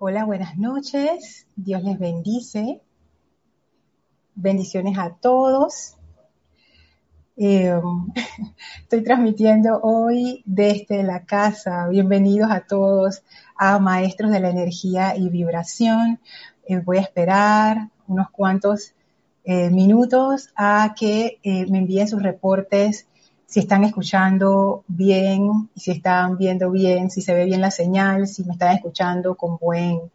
Hola, buenas noches. Dios les bendice. Bendiciones a todos. Eh, estoy transmitiendo hoy desde la casa. Bienvenidos a todos a Maestros de la Energía y Vibración. Eh, voy a esperar unos cuantos eh, minutos a que me envíen sus reportes si están escuchando bien, si están viendo bien, si se ve bien la señal, si me están escuchando con buen,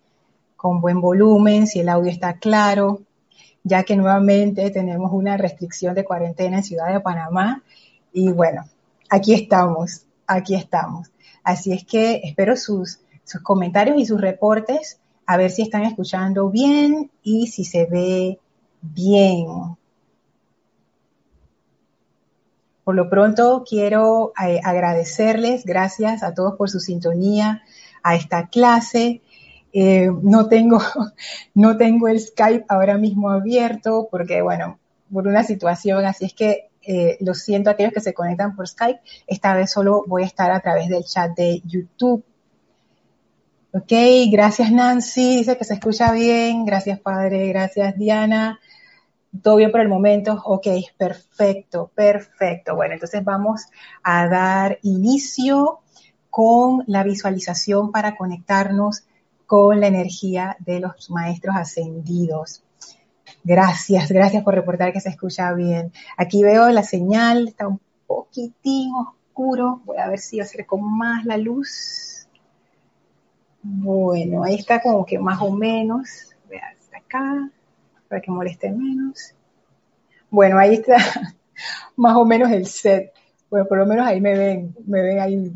con buen volumen, si el audio está claro, ya que nuevamente tenemos una restricción de cuarentena en Ciudad de Panamá. Y bueno, aquí estamos, aquí estamos. Así es que espero sus, sus comentarios y sus reportes, a ver si están escuchando bien y si se ve bien. Por lo pronto quiero eh, agradecerles, gracias a todos por su sintonía a esta clase. Eh, no, tengo, no tengo el Skype ahora mismo abierto porque, bueno, por una situación, así es que eh, lo siento a aquellos que se conectan por Skype. Esta vez solo voy a estar a través del chat de YouTube. Ok, gracias Nancy, dice que se escucha bien. Gracias Padre, gracias Diana todo bien por el momento, ok, perfecto, perfecto. Bueno, entonces vamos a dar inicio con la visualización para conectarnos con la energía de los maestros ascendidos. Gracias, gracias por reportar que se escucha bien. Aquí veo la señal, está un poquitín oscuro. Voy a ver si acerco más la luz. Bueno, ahí está como que más o menos. Vean, acá para que moleste menos. Bueno, ahí está más o menos el set. Bueno, por lo menos ahí me ven, me ven ahí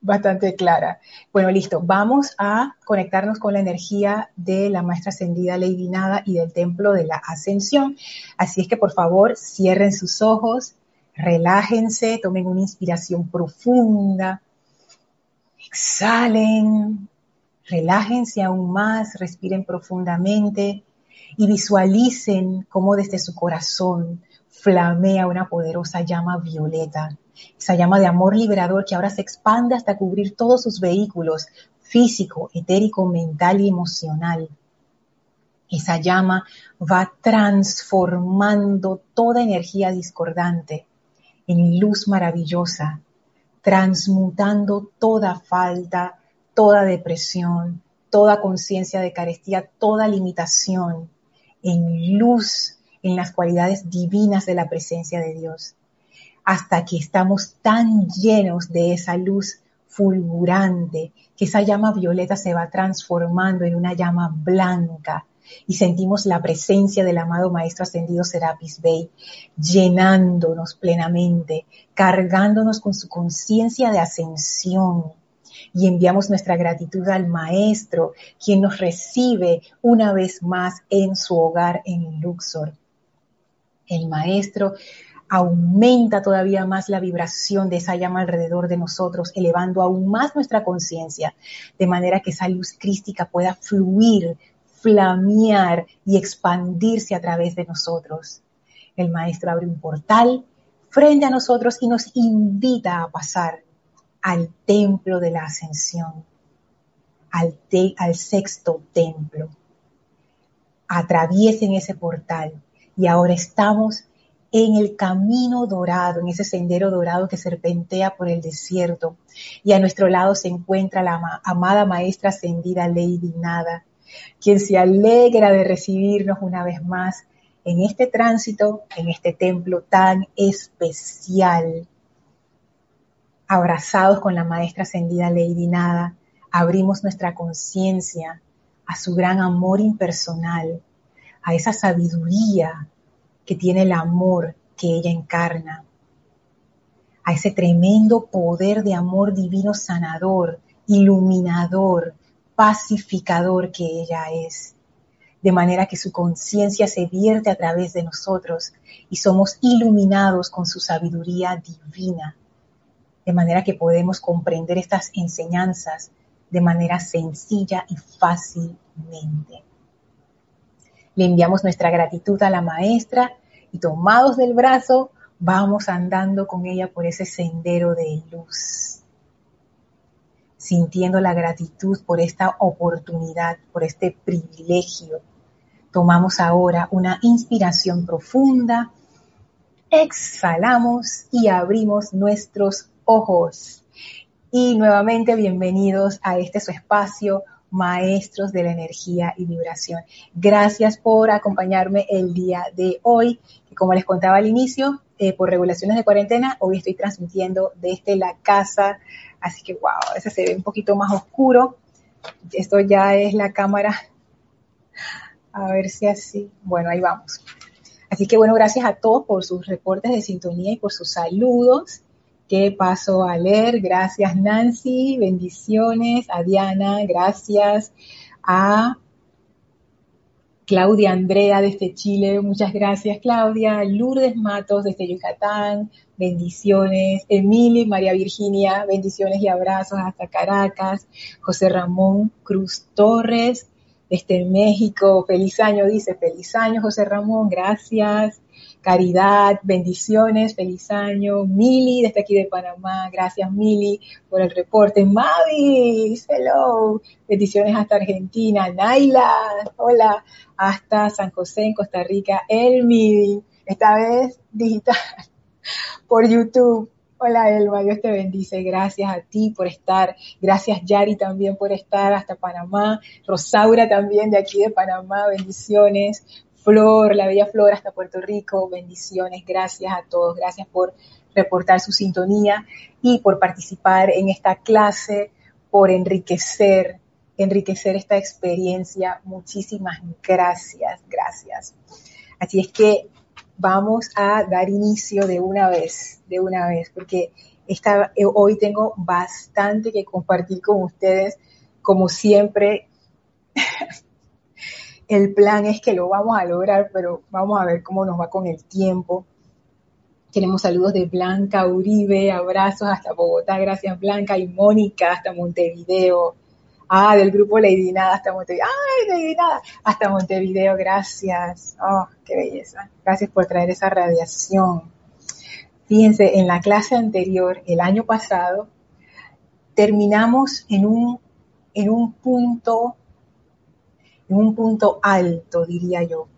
bastante clara. Bueno, listo. Vamos a conectarnos con la energía de la maestra ascendida Lady Nada y del templo de la ascensión. Así es que por favor cierren sus ojos, relájense, tomen una inspiración profunda, exhalen, relájense aún más, respiren profundamente y visualicen cómo desde su corazón flamea una poderosa llama violeta, esa llama de amor liberador que ahora se expande hasta cubrir todos sus vehículos físico, etérico, mental y emocional. Esa llama va transformando toda energía discordante en luz maravillosa, transmutando toda falta, toda depresión, toda conciencia de carestía, toda limitación en luz, en las cualidades divinas de la presencia de Dios, hasta que estamos tan llenos de esa luz fulgurante, que esa llama violeta se va transformando en una llama blanca y sentimos la presencia del amado Maestro Ascendido Serapis Bey, llenándonos plenamente, cargándonos con su conciencia de ascensión, y enviamos nuestra gratitud al Maestro, quien nos recibe una vez más en su hogar en Luxor. El Maestro aumenta todavía más la vibración de esa llama alrededor de nosotros, elevando aún más nuestra conciencia, de manera que esa luz crística pueda fluir, flamear y expandirse a través de nosotros. El Maestro abre un portal frente a nosotros y nos invita a pasar al templo de la ascensión, al, sexto templo. Atraviesen ese portal y ahora estamos en el camino dorado, en ese sendero dorado que serpentea por el desierto. Y a nuestro lado se encuentra la amada maestra ascendida Lady Nada, quien se alegra de recibirnos una vez más en este tránsito, en este templo tan especial abrazados con la maestra ascendida Lady Nada, abrimos nuestra conciencia a su gran amor impersonal, a esa sabiduría que tiene el amor que ella encarna, a ese tremendo poder de amor divino sanador, iluminador, pacificador que ella es, de manera que su conciencia se vierte a través de nosotros y somos iluminados con su sabiduría divina de manera que podemos comprender estas enseñanzas de manera sencilla y fácilmente. Le enviamos nuestra gratitud a la maestra y tomados del brazo vamos andando con ella por ese sendero de luz. sintiendo la gratitud por esta oportunidad, por este privilegio. Tomamos ahora una inspiración profunda, exhalamos y abrimos nuestros ojos. Y nuevamente bienvenidos a este su espacio, Maestros de la Energía y Vibración. Gracias por acompañarme el día de hoy. Como les contaba al inicio, eh, por regulaciones de cuarentena, hoy estoy transmitiendo desde la casa, así que wow, ese se ve un poquito más oscuro. Esto ya es la cámara. A ver si así. Bueno, ahí vamos. Así que bueno, gracias a todos por sus reportes de sintonía y por sus saludos que paso a leer. Gracias Nancy, bendiciones. A Diana, gracias. A Claudia Andrea desde Chile, muchas gracias Claudia. Lourdes Matos desde Yucatán, bendiciones. Emily, María Virginia, bendiciones y abrazos hasta Caracas. José Ramón Cruz Torres desde México, feliz año, dice, feliz año José Ramón, gracias. Caridad, bendiciones, feliz año. Mili, desde aquí de Panamá, gracias Mili por el reporte. Mavis, hello, bendiciones hasta Argentina. Naila, hola, hasta San José en Costa Rica. Elmi, esta vez digital, por YouTube. Hola Elma, Dios te bendice. Gracias a ti por estar. Gracias Yari también por estar hasta Panamá. Rosaura también de aquí de Panamá. Bendiciones. Flor, la bella Flor hasta Puerto Rico, bendiciones, gracias a todos, gracias por reportar su sintonía y por participar en esta clase, por enriquecer, enriquecer esta experiencia. Muchísimas gracias, gracias. Así es que vamos a dar inicio de una vez, de una vez, porque eh, hoy tengo bastante que compartir con ustedes, como siempre. el plan es que lo vamos a lograr, pero vamos a ver cómo nos va con el tiempo. Tenemos saludos de Blanca Uribe, abrazos hasta Bogotá, gracias Blanca, y Mónica hasta Montevideo. Ah, del grupo Lady Nada hasta Montevideo. ¡Ay, Lady Nada! Hasta Montevideo, gracias. Oh, qué belleza. Gracias por traer esa radiación. Fíjense, en la clase anterior, el año pasado, terminamos en un, en un punto en un punto alto, diría yo,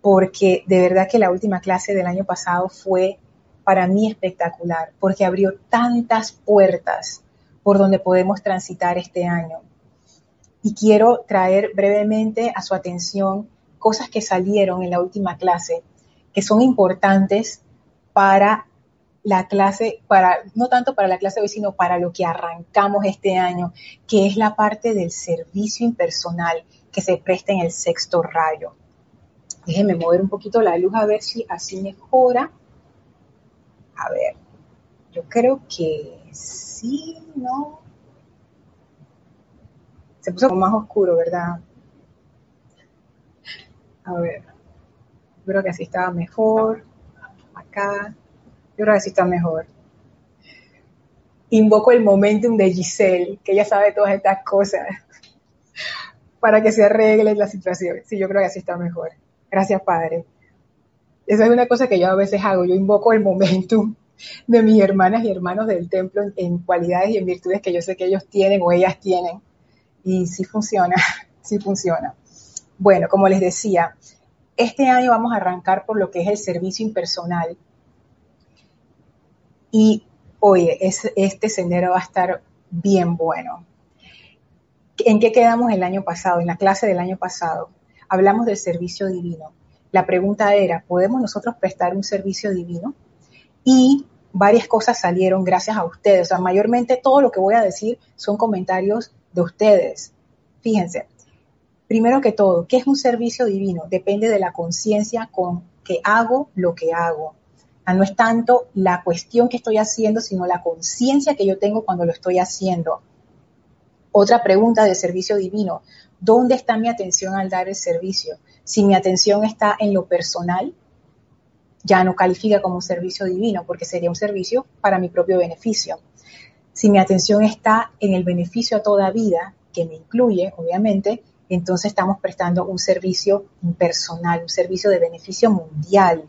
porque de verdad que la última clase del año pasado fue para mí espectacular, porque abrió tantas puertas por donde podemos transitar este año. Y quiero traer brevemente a su atención cosas que salieron en la última clase, que son importantes para la clase, para, no tanto para la clase de hoy, sino para lo que arrancamos este año, que es la parte del servicio impersonal que se presta en el sexto rayo. Déjenme mover un poquito la luz a ver si así mejora. A ver, yo creo que sí, ¿no? Se puso más oscuro, ¿verdad? A ver, creo que así estaba mejor. Acá, yo creo que así está mejor. Invoco el momentum de Giselle, que ella sabe todas estas cosas para que se arregle la situación. Sí, yo creo que así está mejor. Gracias, Padre. Esa es una cosa que yo a veces hago. Yo invoco el momentum de mis hermanas y hermanos del templo en, cualidades y en virtudes que yo sé que ellos tienen o ellas tienen. Y sí funciona, sí funciona. Bueno, como les decía, este año vamos a arrancar por lo que es el servicio impersonal. Y oye, este sendero va a estar bien bueno. ¿En qué quedamos el año pasado? En la clase del año pasado. Hablamos del servicio divino. La pregunta era, ¿podemos nosotros prestar un servicio divino? Y varias cosas salieron gracias a ustedes. O sea, mayormente todo lo que voy a decir son comentarios de ustedes. Fíjense, primero que todo, ¿qué es un servicio divino? Depende de la conciencia con que hago lo que hago. no es tanto la cuestión que estoy haciendo, sino la conciencia que yo tengo cuando lo estoy haciendo. Otra pregunta de servicio divino, ¿dónde está mi atención al dar el servicio? Si mi atención está en lo personal, ya no califica como servicio divino porque sería un servicio para mi propio beneficio. Si mi atención está en el beneficio a toda vida, que me incluye, obviamente, entonces estamos prestando un servicio personal, un servicio de beneficio mundial.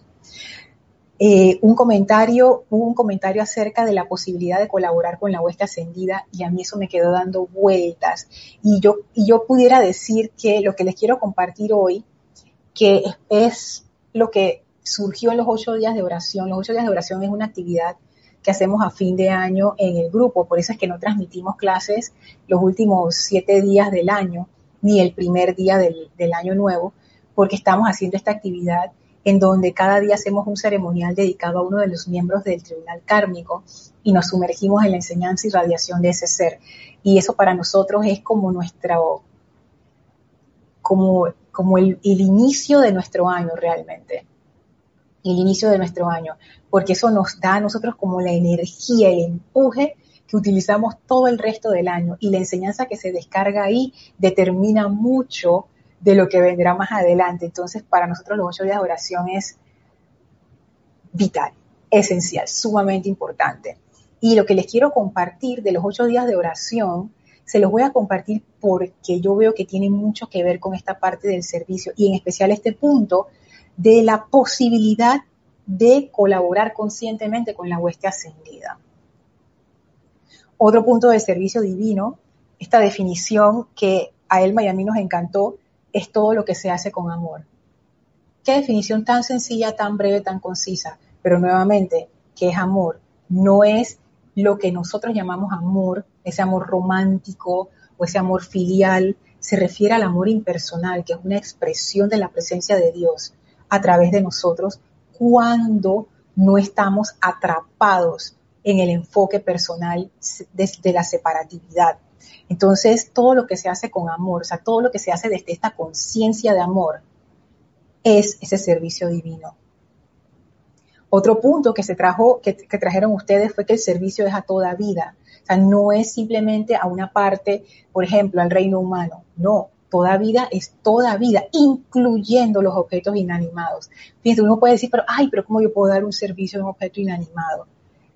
Eh, un comentario, un comentario acerca de la posibilidad de colaborar con la hueste ascendida y a mí eso me quedó dando vueltas. Y yo, y yo pudiera decir que lo que les quiero compartir hoy, que es, lo que surgió en los ocho días de oración. Los ocho días de oración es una actividad que hacemos a fin de año en el grupo, por eso es que no transmitimos clases los últimos siete días del año, ni el primer día del, del año nuevo, porque estamos haciendo esta actividad en donde cada día hacemos un ceremonial dedicado a uno de los miembros del tribunal kármico y nos sumergimos en la enseñanza y radiación de ese ser. Y eso para nosotros es como nuestro, como, como el, el inicio de nuestro año realmente. El inicio de nuestro año, porque eso nos da a nosotros como la energía, el empuje que utilizamos todo el resto del año y la enseñanza que se descarga ahí determina mucho de lo que vendrá más adelante. Entonces, para nosotros los ocho días de oración es vital, esencial, sumamente importante. Y lo que les quiero compartir de los ocho días de oración, se los voy a compartir porque yo veo que tiene mucho que ver con esta parte del servicio y en especial este punto de la posibilidad de colaborar conscientemente con la hueste ascendida. Otro punto del servicio divino, esta definición que a él y a mí nos encantó, es todo lo que se hace con amor. Qué definición tan sencilla, tan breve, tan concisa. Pero nuevamente, ¿qué es amor? No es lo que nosotros llamamos amor, ese amor romántico o ese amor filial. Se refiere al amor impersonal, que es una expresión de la presencia de Dios a través de nosotros cuando no estamos atrapados en el enfoque personal de, la separatividad. Entonces, todo lo que se hace con amor, o sea, todo lo que se hace desde esta conciencia de amor, es ese servicio divino. Otro punto que se trajo, que, trajeron ustedes fue que el servicio es a toda vida. O sea, no es simplemente a una parte, por ejemplo, al reino humano. No, toda vida es toda vida, incluyendo los objetos inanimados. Fíjense, uno puede decir, pero, ay, pero ¿cómo yo puedo dar un servicio a un objeto inanimado?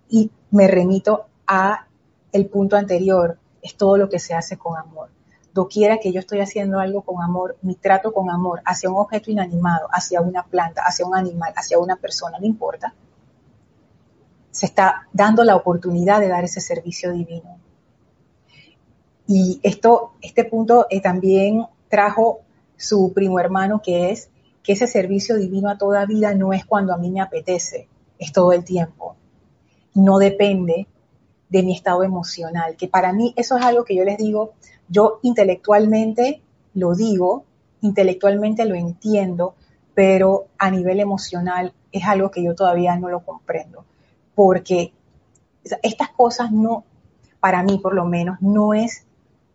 Y me remito a el punto anterior, es todo lo que se hace con amor. Doquiera que yo estoy haciendo algo con amor, mi trato con amor hacia un objeto inanimado, hacia una planta, hacia un animal, hacia una persona, no importa, se está dando la oportunidad de dar ese servicio divino. Y esto, este punto eh, también trajo su primo hermano, que es que ese servicio divino a toda vida no es cuando a mí me apetece, es todo el tiempo. No depende de mi estado emocional, que para mí eso es algo que yo les digo, yo intelectualmente lo digo, intelectualmente lo entiendo, pero a nivel emocional es algo que yo todavía no lo comprendo, porque estas cosas no, para mí por lo menos, no es,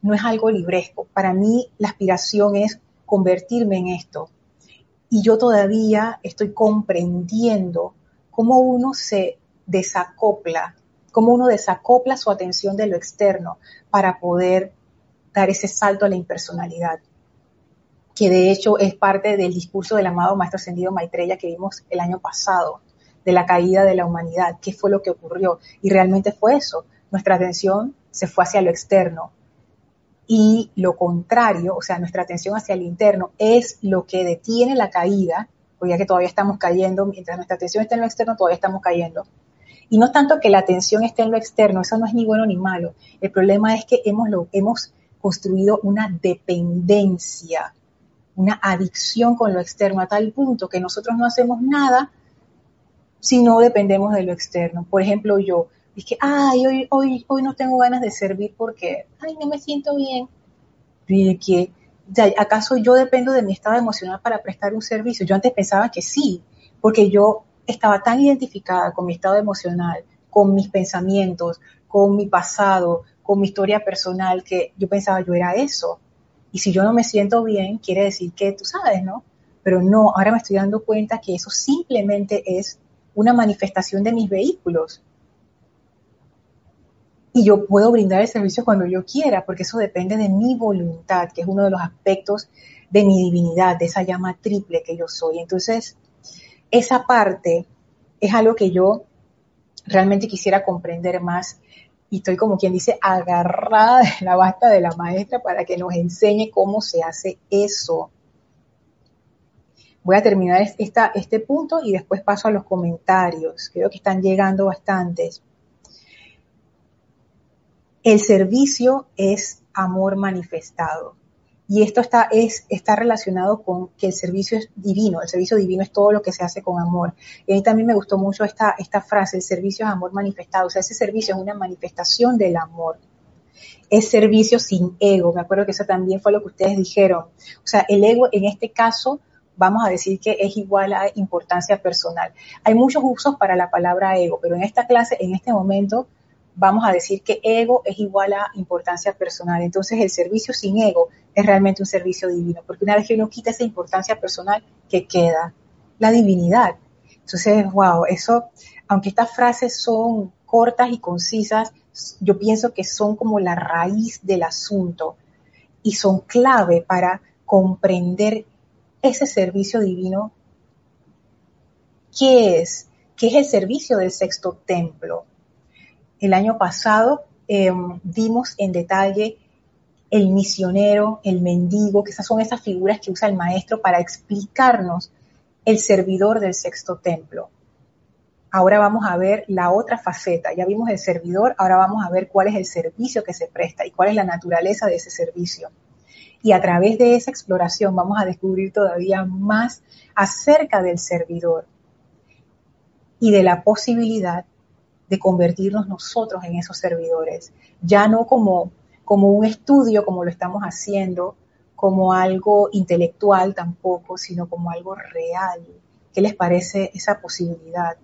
no es algo libresco. Para mí la aspiración es convertirme en esto. Y yo todavía estoy comprendiendo cómo uno se desacopla cómo uno desacopla su atención de lo externo para poder dar ese salto a la impersonalidad, que de hecho es parte del discurso del amado Maestro Ascendido Maitreya que vimos el año pasado, de la caída de la humanidad, qué fue lo que ocurrió. Y realmente fue eso, nuestra atención se fue hacia lo externo. Y lo contrario, o sea, nuestra atención hacia el interno es lo que detiene la caída, porque ya que todavía estamos cayendo, mientras nuestra atención está en lo externo, todavía estamos cayendo y no tanto que la atención esté en lo externo, eso no es ni bueno ni malo. El problema es que hemos, lo, hemos construido una dependencia, una adicción con lo externo a tal punto que nosotros no hacemos nada si no dependemos de lo externo. Por ejemplo, yo dije, ay, hoy, hoy, hoy no tengo ganas de servir porque, ay, no me siento bien. Y que, ¿acaso yo dependo de mi estado emocional para prestar un servicio? Yo antes pensaba que sí, porque yo estaba tan identificada con mi estado emocional, con mis pensamientos, con mi pasado, con mi historia personal, que yo pensaba yo era eso. Y si yo no me siento bien, quiere decir que tú sabes, ¿no? Pero no, ahora me estoy dando cuenta que eso simplemente es una manifestación de mis vehículos. Y yo puedo brindar el servicio cuando yo quiera, porque eso depende de mi voluntad, que es uno de los aspectos de mi divinidad, de esa llama triple que yo soy. Entonces, esa parte es algo que yo realmente quisiera comprender más y estoy como quien dice agarrada de la basta de la maestra para que nos enseñe cómo se hace eso. Voy a terminar esta, este punto y después paso a los comentarios. Creo que están llegando bastantes. El servicio es amor manifestado. Y esto está, es, está relacionado con que el servicio es divino, el servicio divino es todo lo que se hace con amor. Y a mí también me gustó mucho esta, esta frase, el servicio es amor manifestado, o sea, ese servicio es una manifestación del amor. Es servicio sin ego, me acuerdo que eso también fue lo que ustedes dijeron. O sea, el ego en este caso vamos a decir que es igual a importancia personal. Hay muchos usos para la palabra ego, pero en esta clase, en este momento, vamos a decir que ego es igual a importancia personal. Entonces el servicio sin ego es realmente un servicio divino, porque una vez que uno quita esa importancia personal, ¿qué queda? La divinidad. Entonces, wow, eso, aunque estas frases son cortas y concisas, yo pienso que son como la raíz del asunto y son clave para comprender ese servicio divino. ¿Qué es? ¿Qué es el servicio del sexto templo? El año pasado eh, vimos en detalle el misionero, el mendigo, que esas son esas figuras que usa el maestro para explicarnos el servidor del sexto templo. Ahora vamos a ver la otra faceta. Ya vimos el servidor, ahora vamos a ver cuál es el servicio que se presta y cuál es la naturaleza de ese servicio. Y a través de esa exploración vamos a descubrir todavía más acerca del servidor y de la posibilidad de convertirnos nosotros en esos servidores, ya no como, como un estudio como lo estamos haciendo, como algo intelectual tampoco, sino como algo real. ¿Qué les parece esa posibilidad?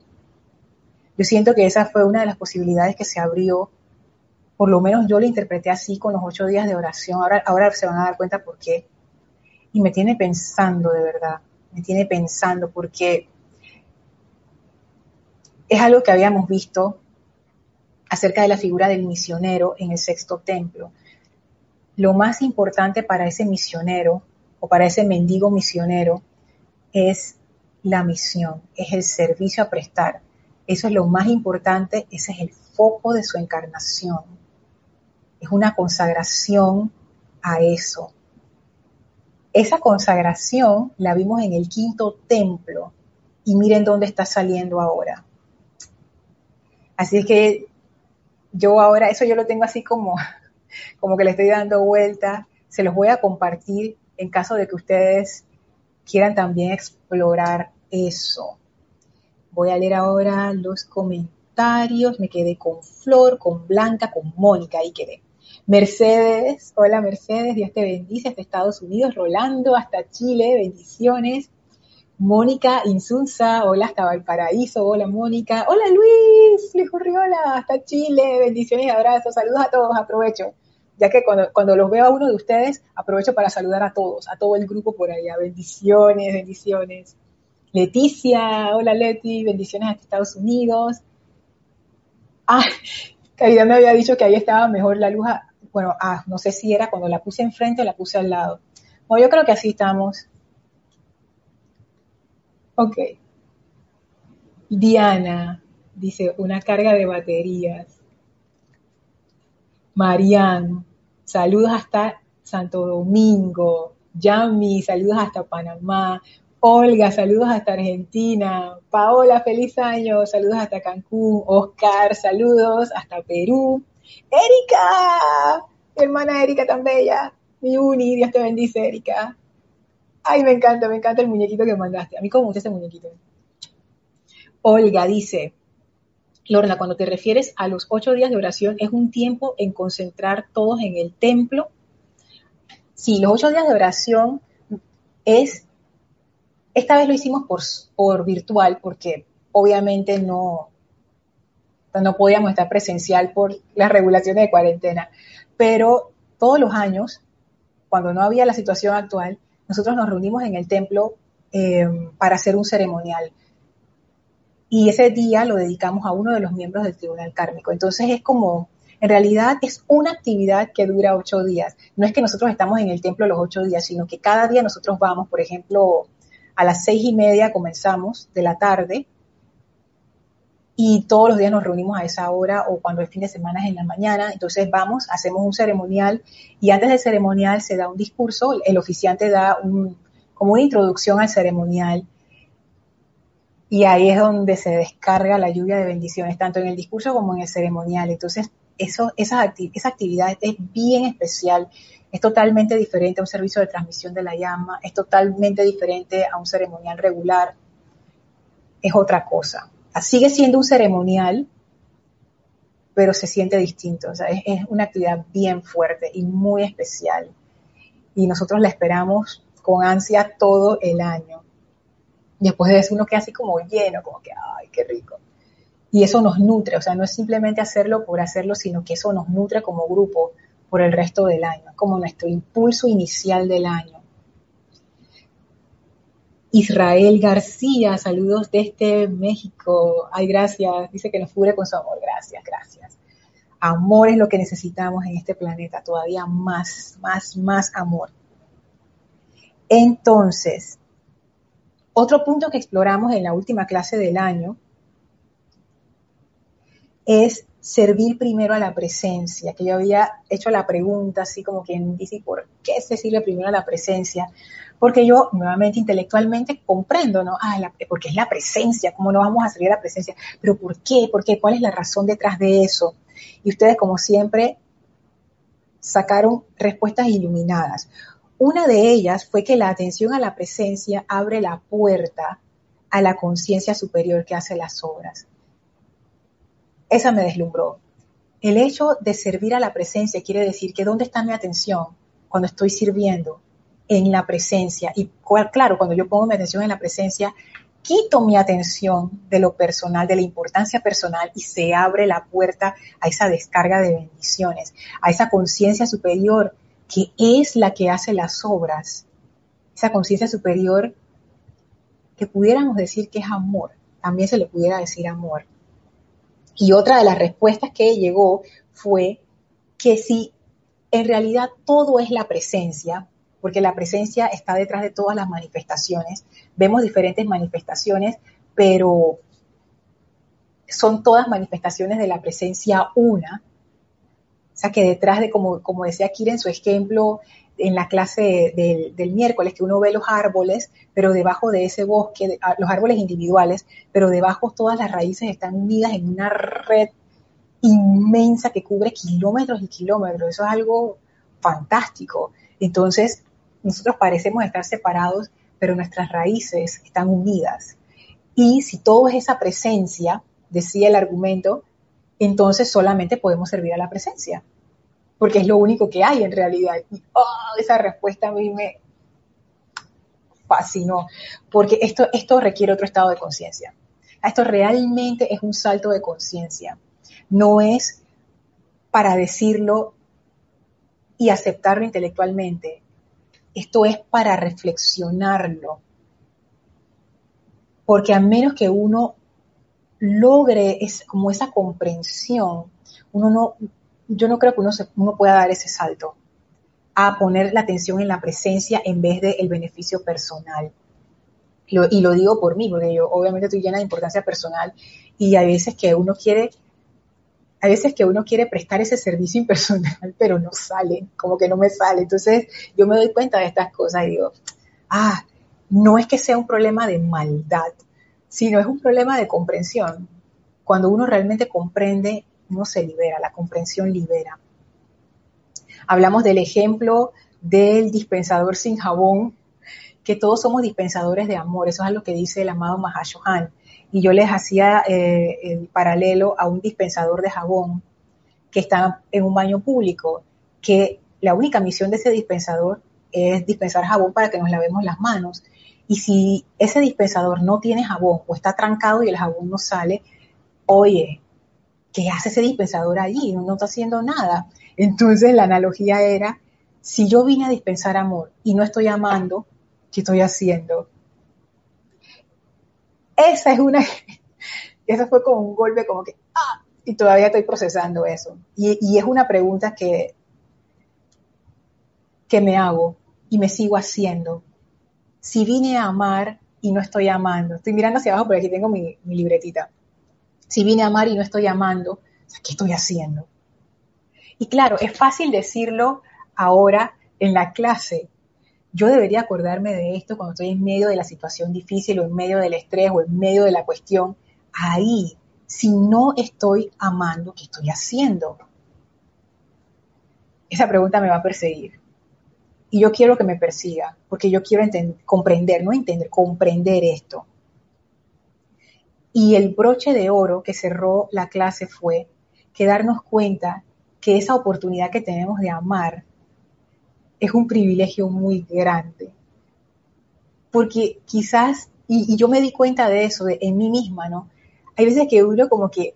Yo siento que esa fue una de las posibilidades que se abrió, por lo menos yo lo interpreté así con los ocho días de oración, ahora, ahora se van a dar cuenta por qué. Y me tiene pensando de verdad, me tiene pensando porque es algo que habíamos visto acerca de la figura del misionero en el sexto templo. Lo más importante para ese misionero o para ese mendigo misionero es la misión, es el servicio a prestar. Eso es lo más importante, ese es el foco de su encarnación. Es una consagración a eso. Esa consagración la vimos en el quinto templo y miren dónde está saliendo ahora. Así es que yo ahora, eso yo lo tengo así como, como que le estoy dando vuelta, se los voy a compartir en caso de que ustedes quieran también explorar eso. Voy a leer ahora los comentarios, me quedé con Flor, con Blanca, con Mónica, ahí quedé. Mercedes, hola Mercedes, Dios te bendice hasta Estados Unidos, Rolando hasta Chile, bendiciones. Mónica Insunza, hola hasta Valparaíso, hola Mónica, hola Luis, Luis Urriola, hasta Chile, bendiciones y abrazos, saludos a todos, aprovecho, ya que cuando, cuando los veo a uno de ustedes, aprovecho para saludar a todos, a todo el grupo por allá, bendiciones, bendiciones. Leticia, hola Leti, bendiciones hasta Estados Unidos. Ah, Caridad me había dicho que ahí estaba mejor la luz, bueno, ah, no sé si era cuando la puse enfrente o la puse al lado. Bueno, yo creo que así estamos Ok. Diana dice una carga de baterías. Marian, saludos hasta Santo Domingo. Yami, saludos hasta Panamá. Olga, saludos hasta Argentina. Paola, feliz año, saludos hasta Cancún. Oscar, saludos hasta Perú. Erika, hermana Erika tan bella. Mi uni, Dios te bendice, Erika. Ay, me encanta, me encanta el muñequito que mandaste. A mí como gusta ese muñequito. Olga dice, Lorna, cuando te refieres a los ocho días de oración, es un tiempo en concentrar todos en el templo. Sí, los ocho días de oración es, esta vez lo hicimos por, por virtual, porque obviamente no, no podíamos estar presencial por las regulaciones de cuarentena, pero todos los años, cuando no había la situación actual, nosotros nos reunimos en el templo eh, para hacer un ceremonial. Y ese día lo dedicamos a uno de los miembros del Tribunal Kármico. Entonces es como, en realidad es una actividad que dura ocho días. No es que nosotros estamos en el templo los ocho días, sino que cada día nosotros vamos, por ejemplo, a las seis y media comenzamos de la tarde y todos los días nos reunimos a esa hora o cuando es fin de semana es en la mañana, entonces vamos, hacemos un ceremonial y antes del ceremonial se da un discurso, el oficiante da un, como una introducción al ceremonial. Y ahí es donde se descarga la lluvia de bendiciones, tanto en el discurso como en el ceremonial. Entonces, eso, esa, esa actividad es bien especial, es totalmente diferente a un servicio de transmisión de la llama, es totalmente diferente a un ceremonial regular, es otra cosa. Sigue siendo un ceremonial, pero se siente distinto. O sea, es, una actividad bien fuerte y muy especial. Y nosotros la esperamos con ansia todo el año. Después de eso uno queda así como lleno, como que, ay, qué rico. Y eso nos nutre, o sea, no es simplemente hacerlo por hacerlo, sino que eso nos nutre como grupo por el resto del año, como nuestro impulso inicial del año. Israel García, saludos desde México. Ay, gracias. Dice que nos cubre con su amor. Gracias, gracias. Amor es lo que necesitamos en este planeta. Todavía más, más, más amor. Entonces, otro punto que exploramos en la última clase del año es servir primero a la presencia, que yo había hecho la pregunta así como quien dice, ¿por qué se sirve primero a la presencia? Porque yo nuevamente intelectualmente comprendo, ¿no? Ah, porque es la presencia, ¿cómo no vamos a salir a la presencia? Pero ¿por qué? ¿Por qué? ¿Cuál es la razón detrás de eso? Y ustedes, como siempre, sacaron respuestas iluminadas. Una de ellas fue que la atención a la presencia abre la puerta a la conciencia superior que hace las obras. Esa me deslumbró. El hecho de servir a la presencia quiere decir que ¿dónde está mi atención cuando estoy sirviendo? En la presencia. Y claro, cuando yo pongo mi atención en la presencia, quito mi atención de lo personal, de la importancia personal y se abre la puerta a esa descarga de bendiciones, a esa conciencia superior que es la que hace las obras, esa conciencia superior que pudiéramos decir que es amor, también se le pudiera decir amor. Y otra de las respuestas que llegó fue que si en realidad todo es la presencia, porque la presencia está detrás de todas las manifestaciones. Vemos diferentes manifestaciones, pero son todas manifestaciones de la presencia una. O sea que detrás de, como, como decía Kira en su ejemplo en la clase del, miércoles, que uno ve los árboles, pero debajo de ese bosque, ah, los árboles individuales, pero debajo todas las raíces están unidas en una red inmensa que cubre kilómetros y kilómetros. Eso es algo fantástico. Entonces, nosotros parecemos estar separados, pero nuestras raíces están unidas. Y si todo es esa presencia, decía el argumento, entonces solamente podemos servir a la presencia, porque es lo único que hay en realidad. Y oh, esa respuesta a mí me fascinó, porque esto, esto requiere otro estado de conciencia. Esto realmente es un salto de conciencia. No es para decirlo y aceptarlo intelectualmente, esto es para reflexionarlo. Porque a menos que uno logre es, como esa comprensión, uno no, yo no creo que uno, se, uno pueda dar ese salto a poner la atención en la presencia en vez del el beneficio personal. y lo digo por mí, porque yo obviamente estoy llena de importancia personal y hay veces que uno quiere a veces que uno quiere prestar ese servicio impersonal, pero no sale, como que no me sale. Entonces yo me doy cuenta de estas cosas y digo, ah, no es que sea un problema de maldad, sino es un problema de comprensión. Cuando uno realmente comprende, uno se libera, la comprensión libera. Hablamos del ejemplo del dispensador sin jabón, que todos somos dispensadores de amor, eso es lo que dice el amado Mahashohan y yo les hacía eh, el paralelo a un dispensador de jabón que está en un baño público, que la única misión de ese dispensador es dispensar jabón para que nos lavemos las manos. Y si ese dispensador no tiene jabón o está trancado y el jabón no sale, oye, ¿qué hace ese dispensador allí? No, no está haciendo nada. Entonces la analogía era, si yo vine a dispensar amor y no estoy amando, ¿qué estoy haciendo? Esa es una, eso fue como un golpe como que, ah, y todavía estoy procesando eso. Y, es una pregunta que, que me hago y me sigo haciendo. Si vine a amar y no estoy amando, estoy mirando hacia abajo, porque aquí tengo mi, mi libretita. Si vine a amar y no estoy amando, ¿qué estoy haciendo? Y claro, es fácil decirlo ahora en la clase, yo debería acordarme de esto cuando estoy en medio de la situación difícil o en medio del estrés o en medio de la cuestión. Ahí, si no estoy amando, ¿qué estoy haciendo? Esa pregunta me va a perseguir. Y yo quiero que me persiga, porque yo quiero comprender, no entender, comprender esto. Y el broche de oro que cerró la clase fue que darnos cuenta que esa oportunidad que tenemos de amar es un privilegio muy grande. Porque quizás, y, yo me di cuenta de eso en mí misma, ¿no? Hay veces que uno como que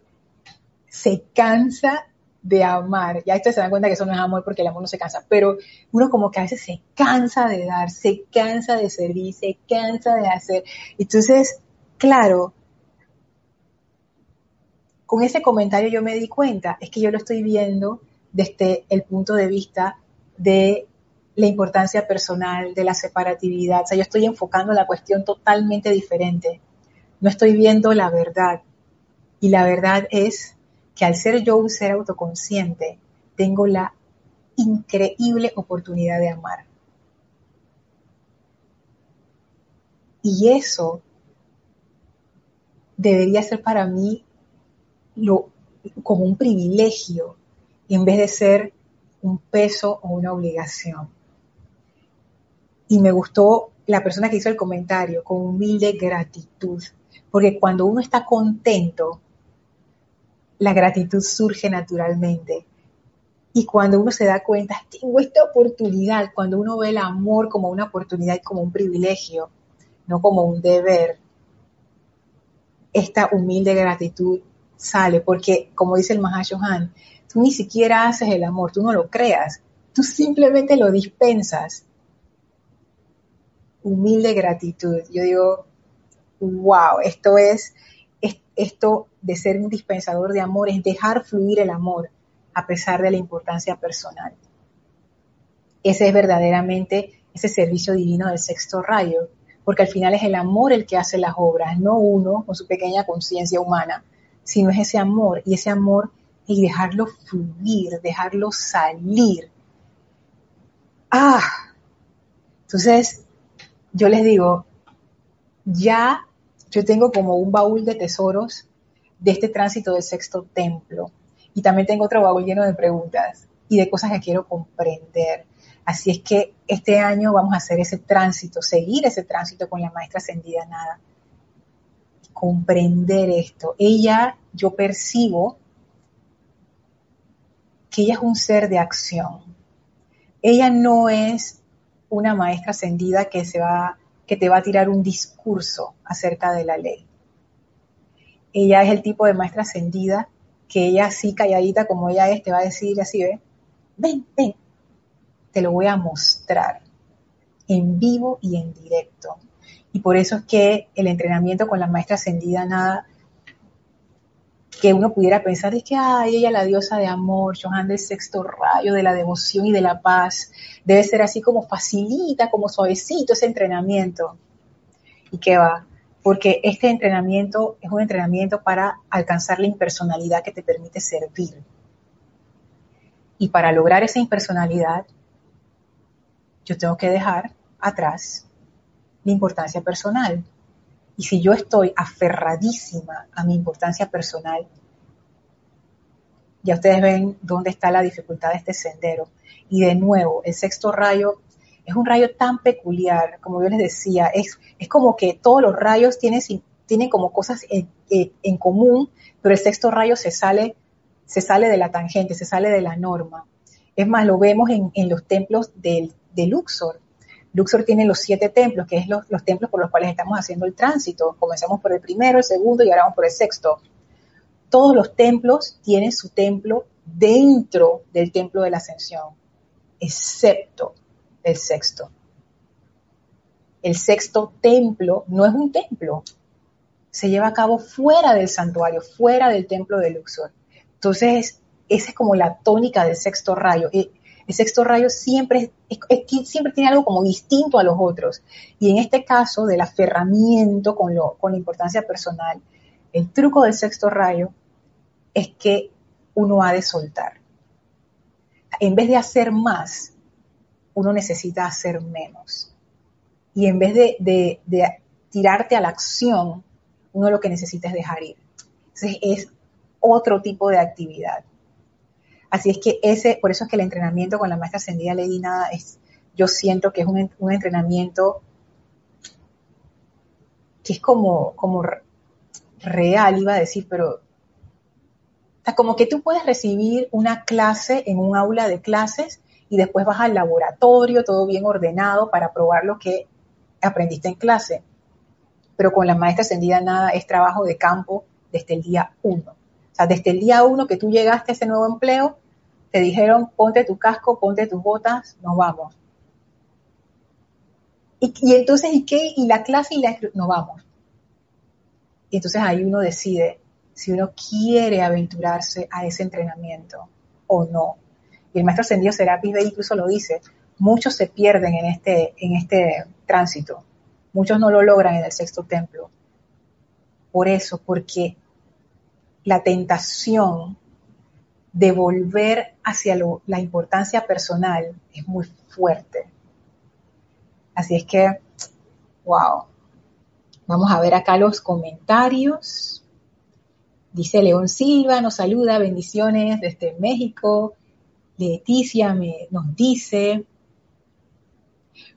se cansa de amar. Ya esto se dan cuenta que eso no es amor porque el amor no se cansa, pero uno como que a veces se cansa de dar, se cansa de servir, se cansa de hacer. Entonces, claro, con ese comentario yo me di cuenta, es que yo lo estoy viendo desde el punto de vista de la importancia personal, de la separatividad. O sea, yo estoy enfocando la cuestión totalmente diferente. No estoy viendo la verdad. Y la verdad es que al ser yo un ser autoconsciente, tengo la increíble oportunidad de amar. Y eso debería ser para mí lo, como un privilegio en vez de ser un peso o una obligación y me gustó la persona que hizo el comentario con humilde gratitud, porque cuando uno está contento, la gratitud surge naturalmente. Y cuando uno se da cuenta, tengo esta oportunidad, cuando uno ve el amor como una oportunidad como un privilegio, no como un deber, esta humilde gratitud sale, porque como dice el Mahashohan, tú ni siquiera haces el amor, tú no lo creas, tú simplemente lo dispensas humilde gratitud. Yo digo, wow, esto es, esto de ser un dispensador de amor, es dejar fluir el amor a pesar de la importancia personal. Ese es verdaderamente ese servicio divino del sexto rayo, porque al final es el amor el que hace las obras, no uno con su pequeña conciencia humana, sino es ese amor y ese amor y dejarlo fluir, dejarlo salir. Ah, entonces yo les digo, ya yo tengo como un baúl de tesoros de este tránsito del sexto templo. Y también tengo otro baúl lleno de preguntas y de cosas que quiero comprender. Así es que este año vamos a hacer ese tránsito, seguir ese tránsito con la maestra ascendida nada. Comprender esto. Ella, yo percibo que ella es un ser de acción. Ella no es una maestra ascendida que, se va, que te va a tirar un discurso acerca de la ley. Ella es el tipo de maestra ascendida que ella así calladita como ella es, te va a decir así, ve, ven, ven, te lo voy a mostrar en vivo y en directo. Y por eso es que el entrenamiento con la maestra ascendida nada que uno pudiera pensar es que, ay, ella la diosa de amor, Johan del sexto rayo, de la devoción y de la paz, debe ser así como facilita, como suavecito ese entrenamiento. ¿Y qué va? Porque este entrenamiento es un entrenamiento para alcanzar la impersonalidad que te permite servir. Y para lograr esa impersonalidad, yo tengo que dejar atrás la importancia personal. Y si yo estoy aferradísima a mi importancia personal, ya ustedes ven dónde está la dificultad de este sendero. Y de nuevo, el sexto rayo es un rayo tan peculiar, como yo les decía, es, es como que todos los rayos tienen, tienen como cosas en, común, pero el sexto rayo se sale, se sale de la tangente, se sale de la norma. Es más, lo vemos en, los templos del, de Luxor. Luxor tiene los siete templos, que es los, templos por los cuales estamos haciendo el tránsito. Comenzamos por el primero, el segundo y ahora vamos por el sexto. Todos los templos tienen su templo dentro del templo de la ascensión, excepto el sexto. El sexto templo no es un templo, se lleva a cabo fuera del santuario, fuera del templo de Luxor. Entonces, esa es como la tónica del sexto rayo. El sexto rayo siempre, siempre tiene algo como distinto a los otros. Y en este caso del aferramiento con, lo, con la importancia personal, el truco del sexto rayo es que uno ha de soltar. En vez de hacer más, uno necesita hacer menos. Y en vez de, tirarte a la acción, uno lo que necesita es dejar ir. Entonces es otro tipo de actividad. Así es que ese, por eso es que el entrenamiento con la maestra ascendida Lady Nada es, yo siento que es un, un entrenamiento que es como, como real, iba a decir, pero como que tú puedes recibir una clase en un aula de clases y después vas al laboratorio, todo bien ordenado para probar lo que aprendiste en clase. Pero con la maestra ascendida nada es trabajo de campo desde el día uno. Sea, desde el día uno que tú llegaste a ese nuevo empleo, te dijeron, ponte tu casco, ponte tus botas, nos vamos. Y, entonces, ¿y qué? Y la clase y la... Nos vamos. Y entonces ahí uno decide si uno quiere aventurarse a ese entrenamiento o no. Y el maestro ascendido Serapis Bey incluso lo dice, muchos se pierden en este, en este tránsito, muchos no lo logran en el sexto templo. Por eso, porque la tentación de volver hacia la importancia personal es muy fuerte. Así es que, wow. Vamos a ver acá los comentarios. Dice León Silva, nos saluda, bendiciones desde México. Leticia me, nos dice,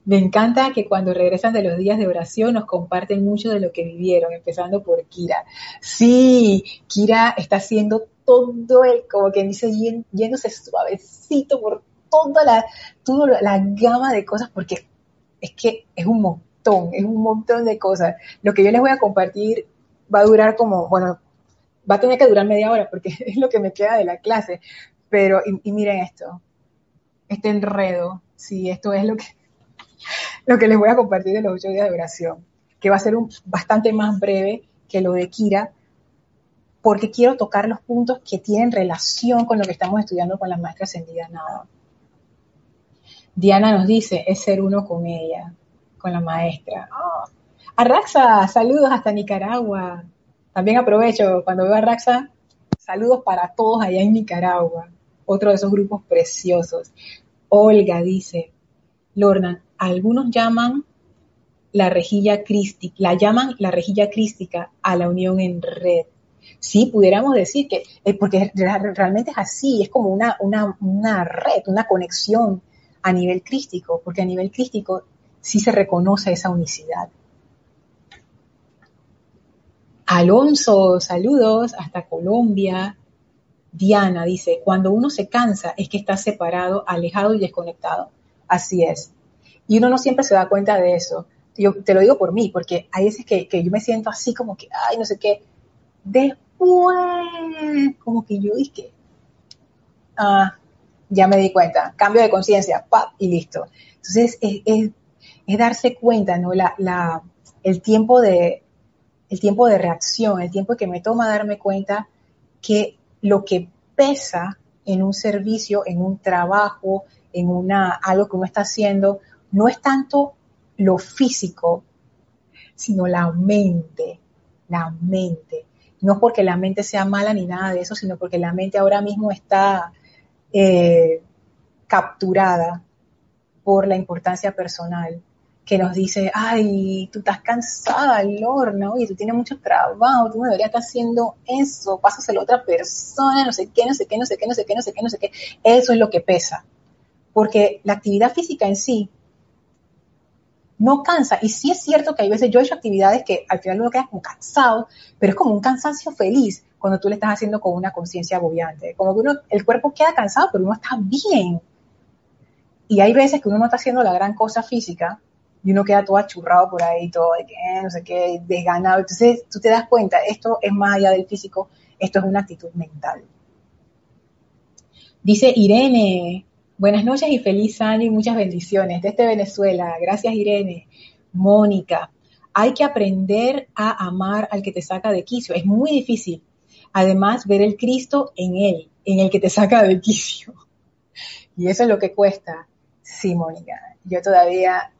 me encanta que cuando regresan de los días de oración nos comparten mucho de lo que vivieron, empezando por Kira. Sí, Kira está haciendo todo el, como que dice, yéndose suavecito por toda la, toda la gama de cosas, porque es que es un montón, es un montón de cosas. Lo que yo les voy a compartir va a durar como, bueno, va a tener que durar media hora porque es lo que me queda de la clase. Pero, y, miren esto, este enredo, sí, esto es lo que, lo que les voy a compartir de los ocho días de oración, que va a ser bastante más breve que lo de Kira, porque quiero tocar los puntos que tienen relación con lo que estamos estudiando con la maestra ascendida nada. Diana nos dice, es ser uno con ella, con la maestra. Oh. Arraxa, saludos hasta Nicaragua. También aprovecho cuando veo a Raxa, saludos para todos allá en Nicaragua, otro de esos grupos preciosos. Olga dice, Lorna, algunos llaman la rejilla crística, la llaman la rejilla crística a la unión en red. Sí, pudiéramos decir que, eh, porque realmente es así, es como una, una, una red, una conexión a nivel crístico, porque a nivel crístico sí se reconoce esa unicidad. Alonso, saludos hasta Colombia. Diana dice, cuando uno se cansa es que está separado, alejado y desconectado. Así es. Y uno no siempre se da cuenta de eso. Yo te lo digo por mí, porque hay veces que, yo me siento así como que, ay, no sé qué. Después, como que yo dije, ah, ya me di cuenta, cambio de conciencia, y listo. Entonces, es, darse cuenta, ¿no? La, el tiempo de, el tiempo de reacción, el tiempo que me toma darme cuenta que lo que pesa en un servicio, en un trabajo, en una, algo que uno está haciendo, no es tanto lo físico, sino la mente, la mente. No porque la mente sea mala ni nada de eso, sino porque la mente ahora mismo está eh, capturada por la importancia personal que nos dice, ay, tú estás cansada, Lorna, oye, tú tienes mucho trabajo, tú no deberías estar haciendo eso, pásaselo a otra persona, no sé qué, no sé qué, no sé qué, no sé qué, no sé qué, no sé qué. Eso es lo que pesa. Porque la actividad física en sí no cansa. Y sí es cierto que hay veces yo he hecho actividades que al final uno queda como cansado, pero es como un cansancio feliz cuando tú le estás haciendo con una conciencia agobiante. Como que uno, el cuerpo queda cansado, pero uno está bien. Y hay veces que uno no está haciendo la gran cosa física, y uno queda todo achurrado por ahí, todo de que, no sé qué, desganado. Entonces tú te das cuenta, esto es más allá del físico, esto es una actitud mental. Dice Irene, buenas noches y feliz año y muchas bendiciones desde Venezuela. Gracias Irene. Mónica, hay que aprender a amar al que te saca de quicio. Es muy difícil. Además, ver el Cristo en él, en el que te saca de quicio. Y eso es lo que cuesta. Sí, Mónica. Yo todavía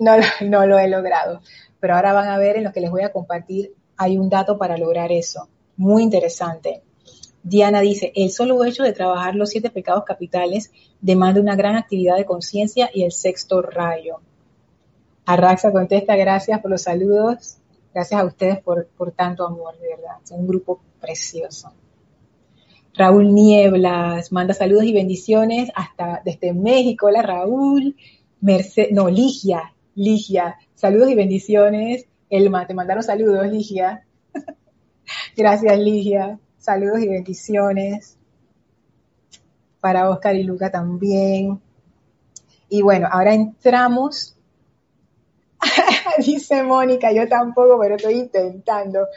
no, no lo he logrado. Pero ahora van a ver en lo que les voy a compartir, hay un dato para lograr eso. Muy interesante. Diana dice, el solo hecho de trabajar los siete pecados capitales demanda una gran actividad de conciencia y el sexto rayo. Arraxa contesta, gracias por los saludos, gracias a ustedes por, por tanto amor, de verdad, es un grupo precioso. Raúl Nieblas manda saludos y bendiciones hasta desde México. Hola Raúl. Merced, no, Ligia, Ligia. Saludos y bendiciones. Elma, te mandaron saludos, Ligia. Gracias, Ligia. Saludos y bendiciones. Para Oscar y Luca también. Y bueno, ahora entramos. Dice Mónica, yo tampoco, pero estoy intentando.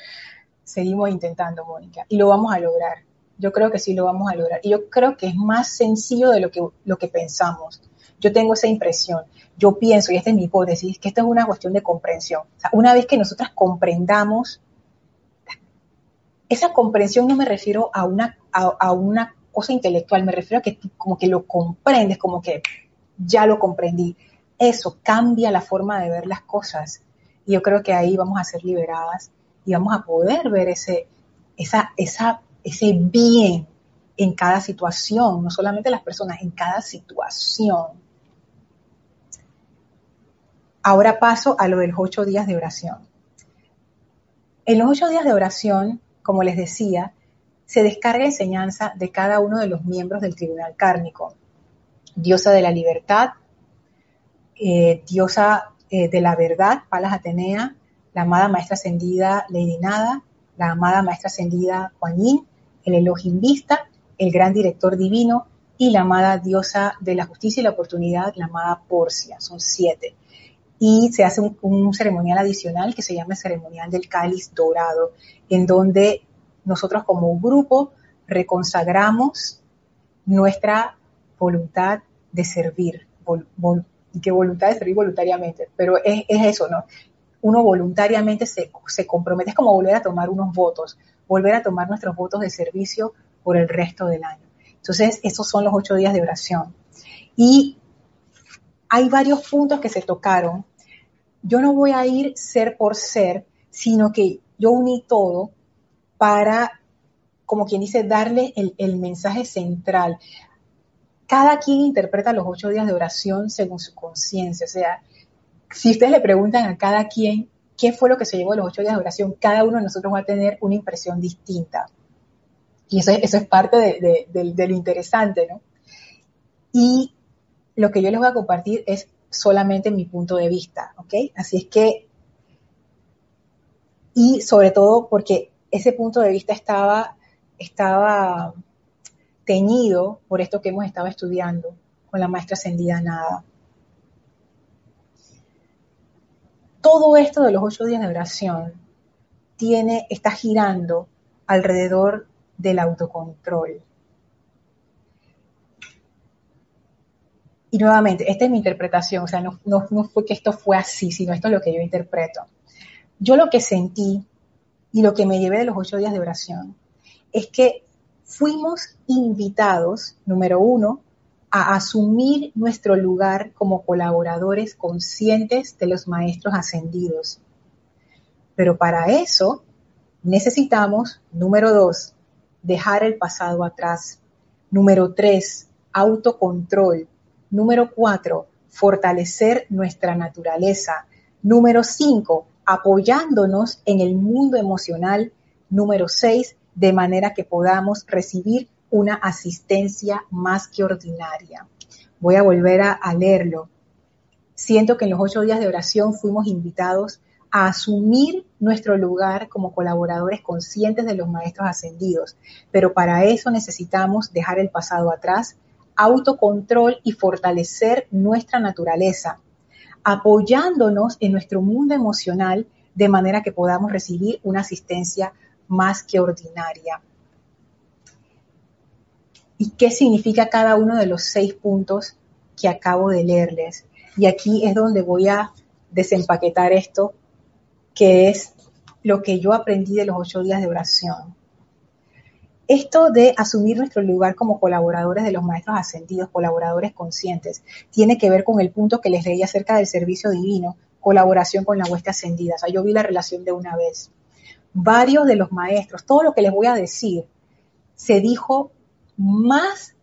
Seguimos intentando, Mónica. Y lo vamos a lograr yo creo que sí lo vamos a lograr. Y yo creo que es más sencillo de lo que, lo que pensamos. Yo tengo esa impresión. Yo pienso, y esta es mi hipótesis, que esto es una cuestión de comprensión. Una vez que nosotras comprendamos, esa comprensión no me refiero a una, a, una cosa intelectual, me refiero a que como que lo comprendes, como que ya lo comprendí. Eso cambia la forma de ver las cosas. Y yo creo que ahí vamos a ser liberadas y vamos a poder ver ese, esa, esa ese bien en cada situación, no solamente las personas, en cada situación. Ahora paso a lo de los ocho días de oración. En los ocho días de oración, como les decía, se descarga enseñanza de cada uno de los miembros del tribunal kármico. Diosa de la libertad, eh, diosa eh, de la verdad, Palas Atenea, la amada maestra ascendida Lady Nada, la amada maestra ascendida Kuan el Elohim Vista, el gran director divino y la amada diosa de la justicia y la oportunidad, la amada Porcia. Son siete. Y se hace un, ceremonial adicional que se llama el ceremonial del cáliz dorado, en donde nosotros como grupo reconsagramos nuestra voluntad de servir, y que voluntad de servir voluntariamente, pero es, eso, ¿no? Uno voluntariamente se, se compromete, es como volver a tomar unos votos volver a tomar nuestros votos de servicio por el resto del año. Entonces, esos son los ocho días de oración. Y hay varios puntos que se tocaron. Yo no voy a ir ser por ser, sino que yo uní todo para, como quien dice, darle el, mensaje central. Cada quien interpreta los ocho días de oración según su conciencia. O sea, si ustedes le preguntan a cada quien qué fue lo que se llevó los ocho días de oración, cada uno de nosotros va a tener una impresión distinta. Y eso, eso es parte de, lo interesante, ¿no? Y lo que yo les voy a compartir es solamente mi punto de vista, ¿ok? Así es que, y sobre todo porque ese punto de vista estaba, estaba teñido por esto que hemos estado estudiando con la maestra ascendida Nada. todo esto de los ocho días de oración tiene, está girando alrededor del autocontrol. Y nuevamente, esta es mi interpretación, o sea, no, fue que esto fue así, sino esto es lo que yo interpreto. Yo lo que sentí y lo que me llevé de los ocho días de oración es que fuimos invitados, número uno, a asumir nuestro lugar como colaboradores conscientes de los maestros ascendidos. Pero para eso necesitamos, número dos, dejar el pasado atrás. Número tres, autocontrol. Número cuatro, fortalecer nuestra naturaleza. Número cinco, apoyándonos en el mundo emocional. Número seis, de manera que podamos recibir una asistencia más que ordinaria. Voy a volver a, leerlo. Siento que en los ocho días de oración fuimos invitados a asumir nuestro lugar como colaboradores conscientes de los maestros ascendidos, pero para eso necesitamos dejar el pasado atrás, autocontrol y fortalecer nuestra naturaleza, apoyándonos en nuestro mundo emocional de manera que podamos recibir una asistencia más que ordinaria y qué significa cada uno de los seis puntos que acabo de leerles. Y aquí es donde voy a desempaquetar esto, que es lo que yo aprendí de los ocho días de oración. Esto de asumir nuestro lugar como colaboradores de los maestros ascendidos, colaboradores conscientes, tiene que ver con el punto que les leí acerca del servicio divino, colaboración con la hueste ascendida. O sea, yo vi la relación de una vez. Varios de los maestros, todo lo que les voy a decir, se dijo más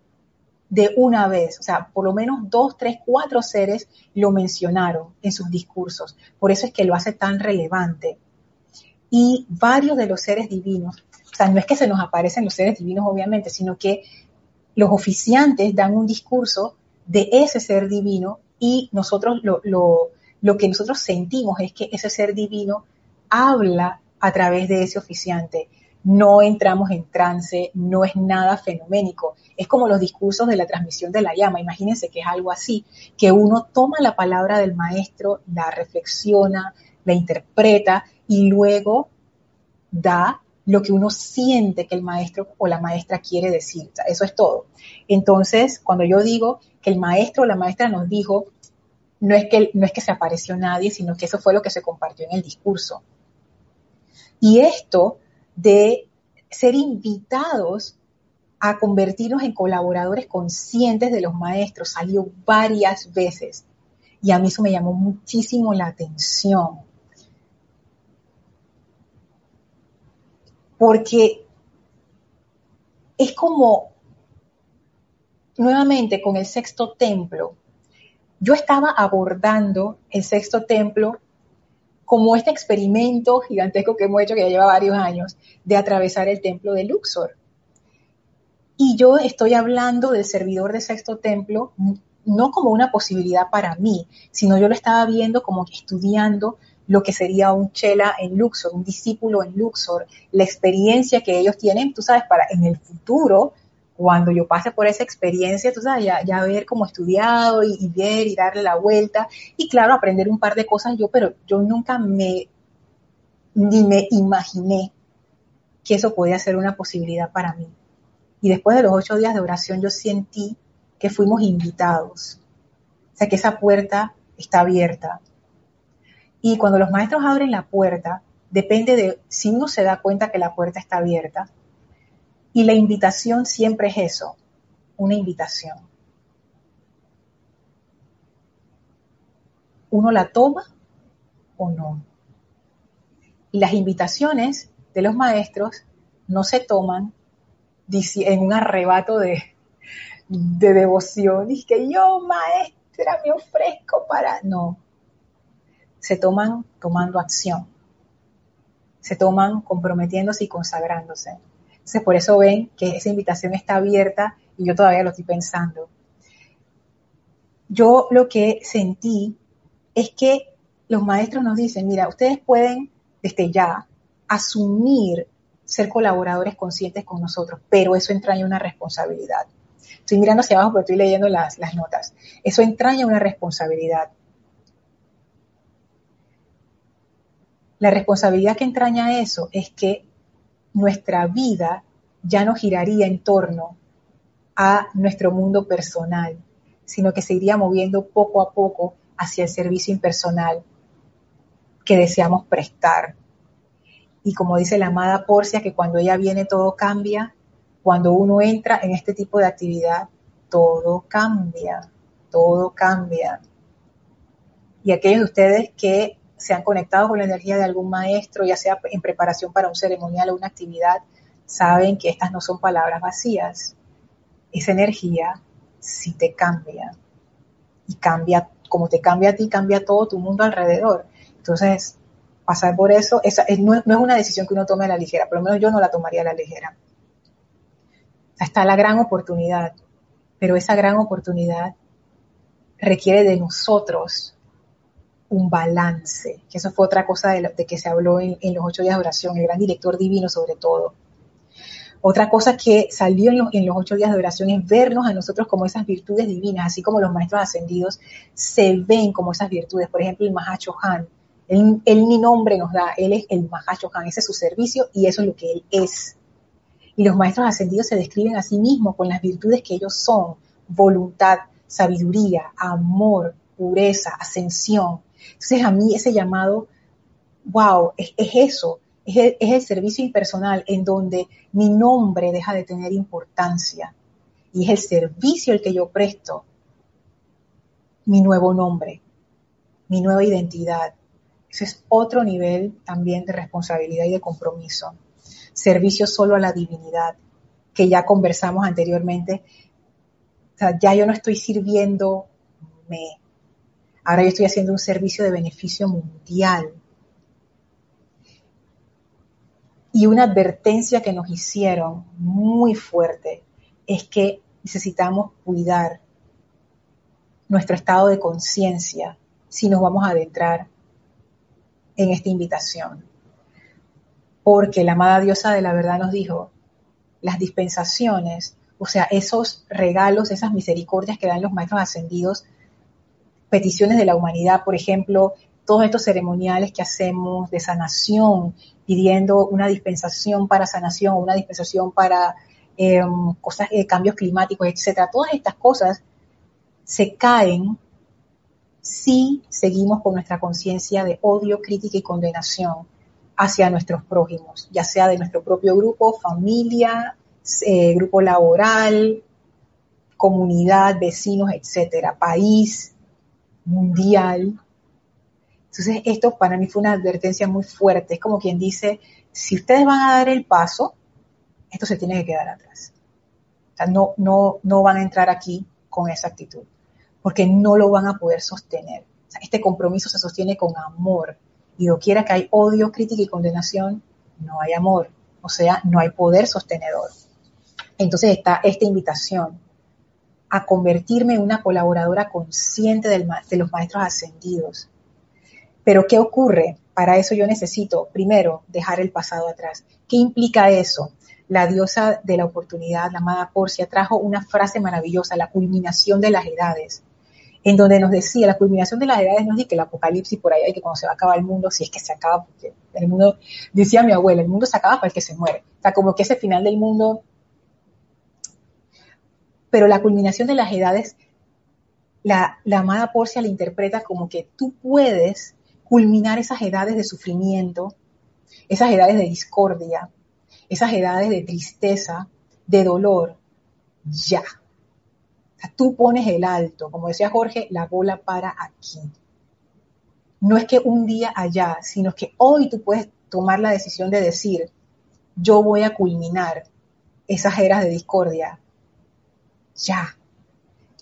de una vez, o sea, por lo menos dos, tres, cuatro seres lo mencionaron en sus discursos. Por eso es que lo hace tan relevante. Y varios de los seres divinos, o sea, no es que se nos aparecen los seres divinos, obviamente, sino que los oficiantes dan un discurso de ese ser divino y nosotros lo, lo que nosotros sentimos es que ese ser divino habla a través de ese oficiante no entramos en trance, no es nada fenoménico. Es como los discursos de la transmisión de la llama. Imagínense que es algo así, que uno toma la palabra del maestro, la reflexiona, la interpreta y luego da lo que uno siente que el maestro o la maestra quiere decir. eso es todo. Entonces, cuando yo digo que el maestro o la maestra nos dijo, no es que, no es que se apareció nadie, sino que eso fue lo que se compartió en el discurso. Y esto de ser invitados a convertirnos en colaboradores conscientes de los maestros. Salió varias veces y a mí eso me llamó muchísimo la atención. Porque es como, nuevamente con el sexto templo, yo estaba abordando el sexto templo como este experimento gigantesco que hemos hecho, que ya lleva varios años, de atravesar el templo de Luxor. Y yo estoy hablando del servidor de sexto templo no como una posibilidad para mí, sino yo lo estaba viendo como estudiando lo que sería un chela en Luxor, un discípulo en Luxor, la experiencia que ellos tienen, tú sabes, para en el futuro cuando yo pase por esa experiencia, tú sabes, ya, ya haber como estudiado y, ver y darle la vuelta y claro, aprender un par de cosas yo, pero yo nunca me, ni me imaginé que eso podía ser una posibilidad para mí. Y después de los ocho días de oración yo sentí que fuimos invitados, o sea, que esa puerta está abierta. Y cuando los maestros abren la puerta, depende de si uno se da cuenta que la puerta está abierta, y la invitación siempre es eso, una invitación. Uno la toma o no. Y las invitaciones de los maestros no se toman en un arrebato de, de devoción. Y que yo, maestra, me ofrezco para... No. Se toman tomando acción. Se toman comprometiéndose y consagrándose. Entonces, por eso ven que esa invitación está abierta y yo todavía lo estoy pensando. Yo lo que sentí es que los maestros nos dicen, mira, ustedes pueden desde ya asumir ser colaboradores conscientes con nosotros, pero eso entraña una responsabilidad. Estoy mirando hacia abajo, pero estoy leyendo las, las notas. Eso entraña una responsabilidad. La responsabilidad que entraña eso es que nuestra vida ya no giraría en torno a nuestro mundo personal, sino que se iría moviendo poco a poco hacia el servicio impersonal que deseamos prestar. Y como dice la amada Porcia, que cuando ella viene todo cambia, cuando uno entra en este tipo de actividad, todo cambia, todo cambia. Y aquellos de ustedes que se han conectado con la energía de algún maestro, ya sea en preparación para un ceremonial o una actividad, saben que estas no son palabras vacías. Esa energía sí te cambia. Y cambia, como te cambia a ti, cambia todo tu mundo alrededor. Entonces, pasar por eso no, no, es una decisión que uno tome a la ligera, por lo menos yo no la tomaría a la ligera. Está la gran oportunidad, pero esa gran oportunidad requiere de nosotros un balance, que eso fue otra cosa de, que se habló en, los ocho días de oración, el gran director divino sobre todo. Otra cosa que salió en, los ocho días de oración es vernos a nosotros como esas virtudes divinas, así como los maestros ascendidos se ven como esas virtudes. Por ejemplo, el Mahacho Han, él, ni nombre nos da, él es el Mahacho Han, ese es su servicio y eso es lo que él es. Y los maestros ascendidos se describen a sí mismos con las virtudes que ellos son, voluntad, sabiduría, amor, pureza, ascensión. Entonces a mí ese llamado, wow, es, eso, es el, servicio impersonal en donde mi nombre deja de tener importancia y es el servicio el que yo presto, mi nuevo nombre, mi nueva identidad. Ese es otro nivel también de responsabilidad y de compromiso. Servicio solo a la divinidad. que ya conversamos anteriormente. Ya yo no estoy sirviéndome. Ahora yo estoy haciendo un servicio de beneficio mundial. Y una advertencia que nos hicieron muy fuerte es que necesitamos cuidar nuestro estado de conciencia si nos vamos a adentrar en esta invitación. Porque la amada diosa de la verdad nos dijo, las dispensaciones, o sea, esos regalos, esas misericordias que dan los maestros ascendidos, peticiones de la humanidad, por ejemplo, todos estos ceremoniales que hacemos de sanación, pidiendo una dispensación para sanación, una dispensación para em, cosas, de cambios climáticos, etcétera. Todas estas cosas se caen si seguimos con nuestra conciencia de odio, crítica y condenación hacia nuestros prójimos, ya sea de nuestro propio grupo, familia, eh, grupo laboral, comunidad, vecinos, etcétera, país, mundial. Entonces, esto para mí fue una advertencia muy fuerte. Es como quien dice, si ustedes van a dar el paso, esto se tiene que quedar atrás. No, no, no van a entrar aquí con esa actitud, porque no lo van a poder sostener. este compromiso se sostiene con amor, y quiera que hay odio, crítica y condenación, no hay amor, o sea, no hay poder sostenedor. Entonces está esta invitación a convertirme en una colaboradora consciente de los maestros ascendidos. Pero ¿qué ocurre? Para eso yo necesito, primero, dejar el pasado atrás. ¿Qué implica eso? La diosa de la oportunidad, la amada Porcia, trajo una frase maravillosa, la culminación de las edades en donde nos decía, la culminación de las edades nos dice que el apocalipsis por ahí hay que cuando se va a acabar el mundo, si es que se acaba, porque el mundo, decía mi abuela, el mundo se acaba para el que se muere. O sea, como que ese final del mundo. Pero la culminación de las edades, la, amada Porcia la interpreta como que tú puedes culminar esas edades de sufrimiento, esas edades de discordia, esas edades de tristeza, de dolor, ya tú pones el alto, como decía Jorge, la bola para aquí. No es que un día allá, sino que hoy tú puedes tomar la decisión de decir, yo voy a culminar esas eras de discordia. Ya.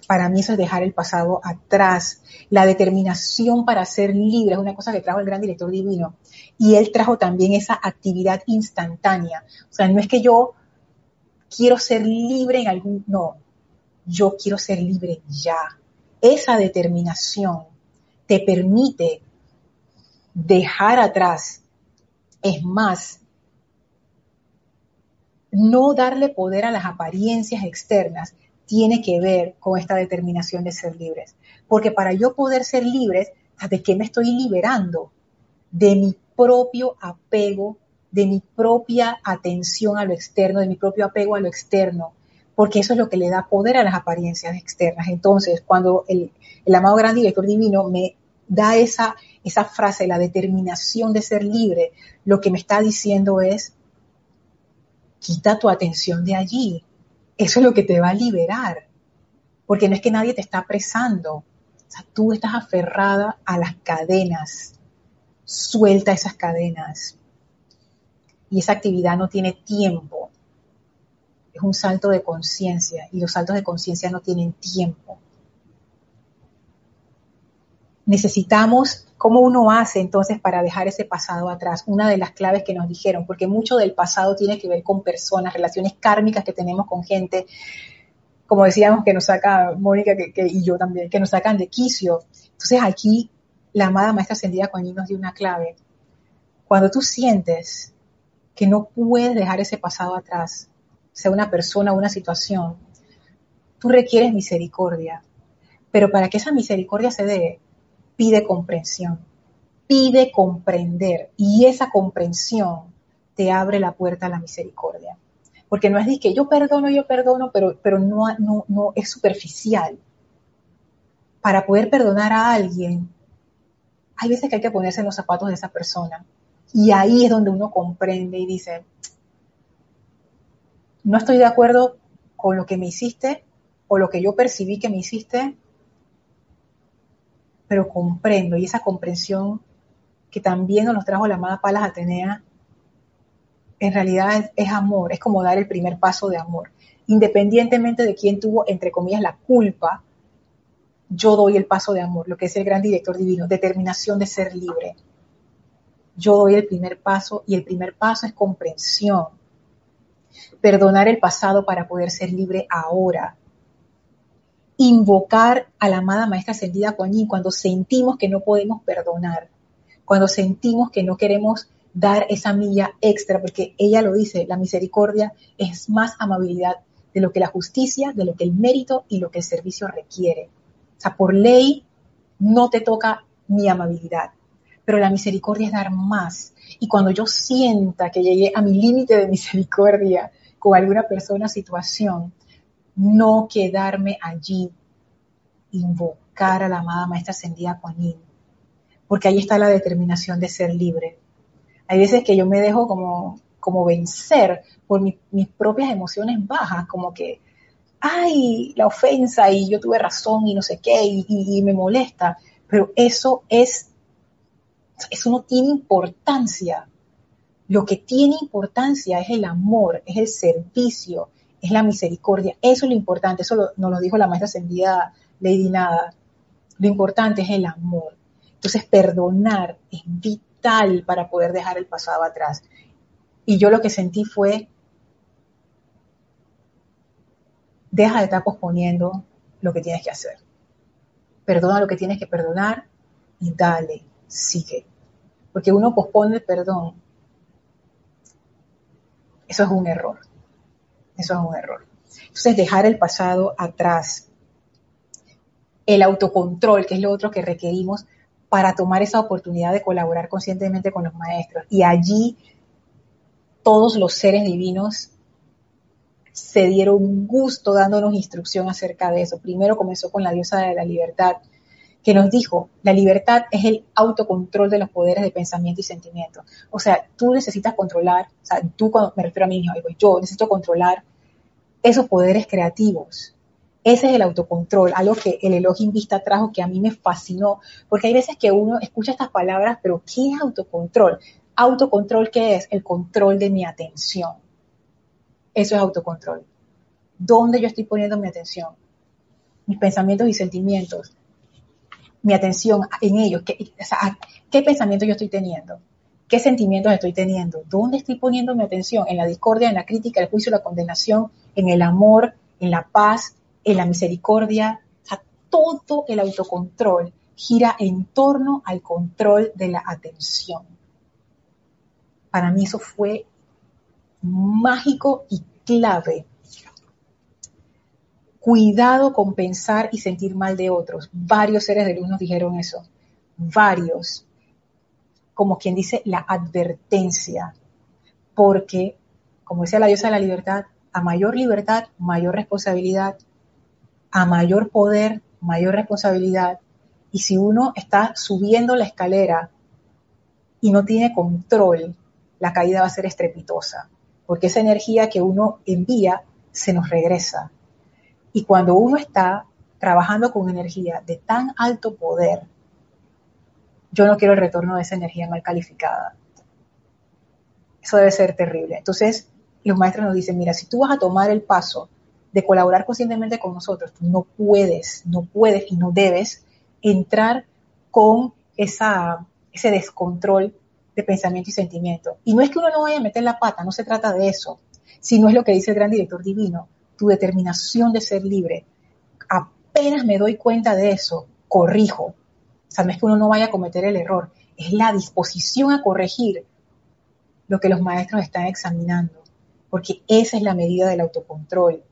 Para mí eso es dejar el pasado atrás. La determinación para ser libre es una cosa que trajo el gran director divino. Y él trajo también esa actividad instantánea. O sea, no es que yo quiero ser libre en algún, no, yo quiero ser libre ya. Esa determinación te permite dejar atrás. Es más, no darle poder a las apariencias externas tiene que ver con esta determinación de ser libres. Porque para yo poder ser libres, ¿de qué me estoy liberando? De mi propio apego, de mi propia atención a lo externo, de mi propio apego a lo externo, porque eso es lo que le da poder a las apariencias externas. Entonces, cuando el, amado gran director divino me da esa, esa frase, la determinación de ser libre, lo que me está diciendo es, quita tu atención de allí. Eso es lo que te va a liberar. Porque no es que nadie te está apresando. O sea, tú estás aferrada a las cadenas. Suelta esas cadenas. Y esa actividad no tiene tiempo es un salto de conciencia y los saltos de conciencia no tienen tiempo. Necesitamos, ¿cómo uno hace entonces para dejar ese pasado atrás? Una de las claves que nos dijeron, porque mucho del pasado tiene que ver con personas, relaciones kármicas que tenemos con gente, como decíamos, que nos saca Mónica y yo también, que nos sacan de quicio. Entonces aquí la amada maestra ascendida con nos dio una clave. Cuando tú sientes que no puedes dejar ese pasado atrás, sea una persona o una situación, tú requieres misericordia. Pero para que esa misericordia se dé, pide comprensión, pide comprender y esa comprensión te abre la puerta a la misericordia. Porque no es de que yo perdono, yo perdono, pero, pero no, no, no es superficial. Para poder perdonar a alguien, hay veces que hay que ponerse en los zapatos de esa persona. Y ahí es donde uno comprende y dice, no estoy de acuerdo con lo que me hiciste o lo que yo percibí que me hiciste, pero comprendo y esa comprensión que también nos trajo la amada Palas Atenea en realidad es, amor, es como dar el primer paso de amor. Independientemente de quién tuvo, entre comillas, la culpa, yo doy el paso de amor, lo que es el gran director divino, determinación de ser libre. Yo doy el primer paso y el primer paso es comprensión. Perdonar el pasado para poder ser libre ahora. Invocar a la amada maestra ascendida Kuan cuando sentimos que no podemos perdonar, cuando sentimos que no queremos dar esa milla extra, porque ella lo dice, la misericordia es más amabilidad de lo que la justicia, de lo que el mérito y lo que el servicio requiere. O sea, por ley no te toca mi amabilidad, pero la misericordia es dar más. Y cuando yo sienta que llegué a mi límite de misericordia con alguna persona situación, no quedarme allí, invocar a la amada Maestra Ascendida Kuan porque ahí está la determinación de ser libre. Hay veces que yo me dejo como, como vencer por mis propias emociones bajas, como que, ay, la ofensa y yo tuve razón y no sé qué, y, me molesta, pero eso es, eso no tiene importancia. Lo que tiene importancia es el amor, es el servicio, es la misericordia. Eso es lo importante, eso nos lo dijo la maestra ascendida Lady Nada. Lo importante es el amor. Entonces, perdonar es vital para poder dejar el pasado atrás. Y yo lo que sentí fue, deja de estar posponiendo lo que tienes que hacer. Perdona lo que tienes que perdonar y dale, sigue. Porque uno pospone el perdón. Eso es un error. Eso es un error. Entonces, dejar el pasado atrás. El autocontrol, que es lo otro que requerimos para tomar esa oportunidad de colaborar conscientemente con los maestros. Y allí todos los seres divinos se dieron gusto dándonos instrucción acerca de eso. Primero comenzó con la diosa de la libertad, que nos dijo, la libertad es el autocontrol de los poderes de pensamiento y sentimiento. O sea, tú necesitas controlar, o sea, tú cuando me refiero a mí yo necesito controlar esos poderes creativos, ese es el autocontrol, algo que el Elohim Vista trajo que a mí me fascinó, porque hay veces que uno escucha estas palabras, pero ¿qué es autocontrol? Autocontrol, ¿qué es? El control de mi atención. Eso es autocontrol. ¿Dónde yo estoy poniendo mi atención? Mis pensamientos y sentimientos. Mi atención en ellos. ¿Qué, ¿qué pensamientos yo estoy teniendo? ¿Qué sentimientos estoy teniendo? ¿Dónde estoy poniendo mi atención? ¿En la discordia, en la crítica, el juicio, la condenación, en el amor, en la paz, en la misericordia, o sea, todo el autocontrol gira en torno al control de la atención. Para mí eso fue mágico y clave. Cuidado con pensar y sentir mal de otros. Varios seres de luz nos dijeron eso. Varios. Como quien dice, la advertencia. Porque, como decía la diosa de la libertad, a mayor libertad, mayor responsabilidad, a mayor poder, mayor responsabilidad. Y si uno está subiendo la escalera y no tiene control, la caída va a ser estrepitosa, porque esa energía que uno envía se nos regresa. Y cuando uno está trabajando con energía de tan alto poder, yo no quiero el retorno de esa energía mal calificada. Eso debe ser terrible. Entonces, los maestros nos dicen, mira, si tú vas a tomar el paso de colaborar conscientemente con nosotros. Tú no puedes, no puedes y no debes entrar con esa, ese descontrol de pensamiento y sentimiento. Y no es que uno no vaya a meter la pata, no se trata de eso, sino es lo que dice el gran director divino, tu determinación de ser libre. Apenas me doy cuenta de eso, corrijo. O sea, no es que uno no vaya a cometer el error, es la disposición a corregir lo que los maestros están examinando, porque esa es la medida del autocontrol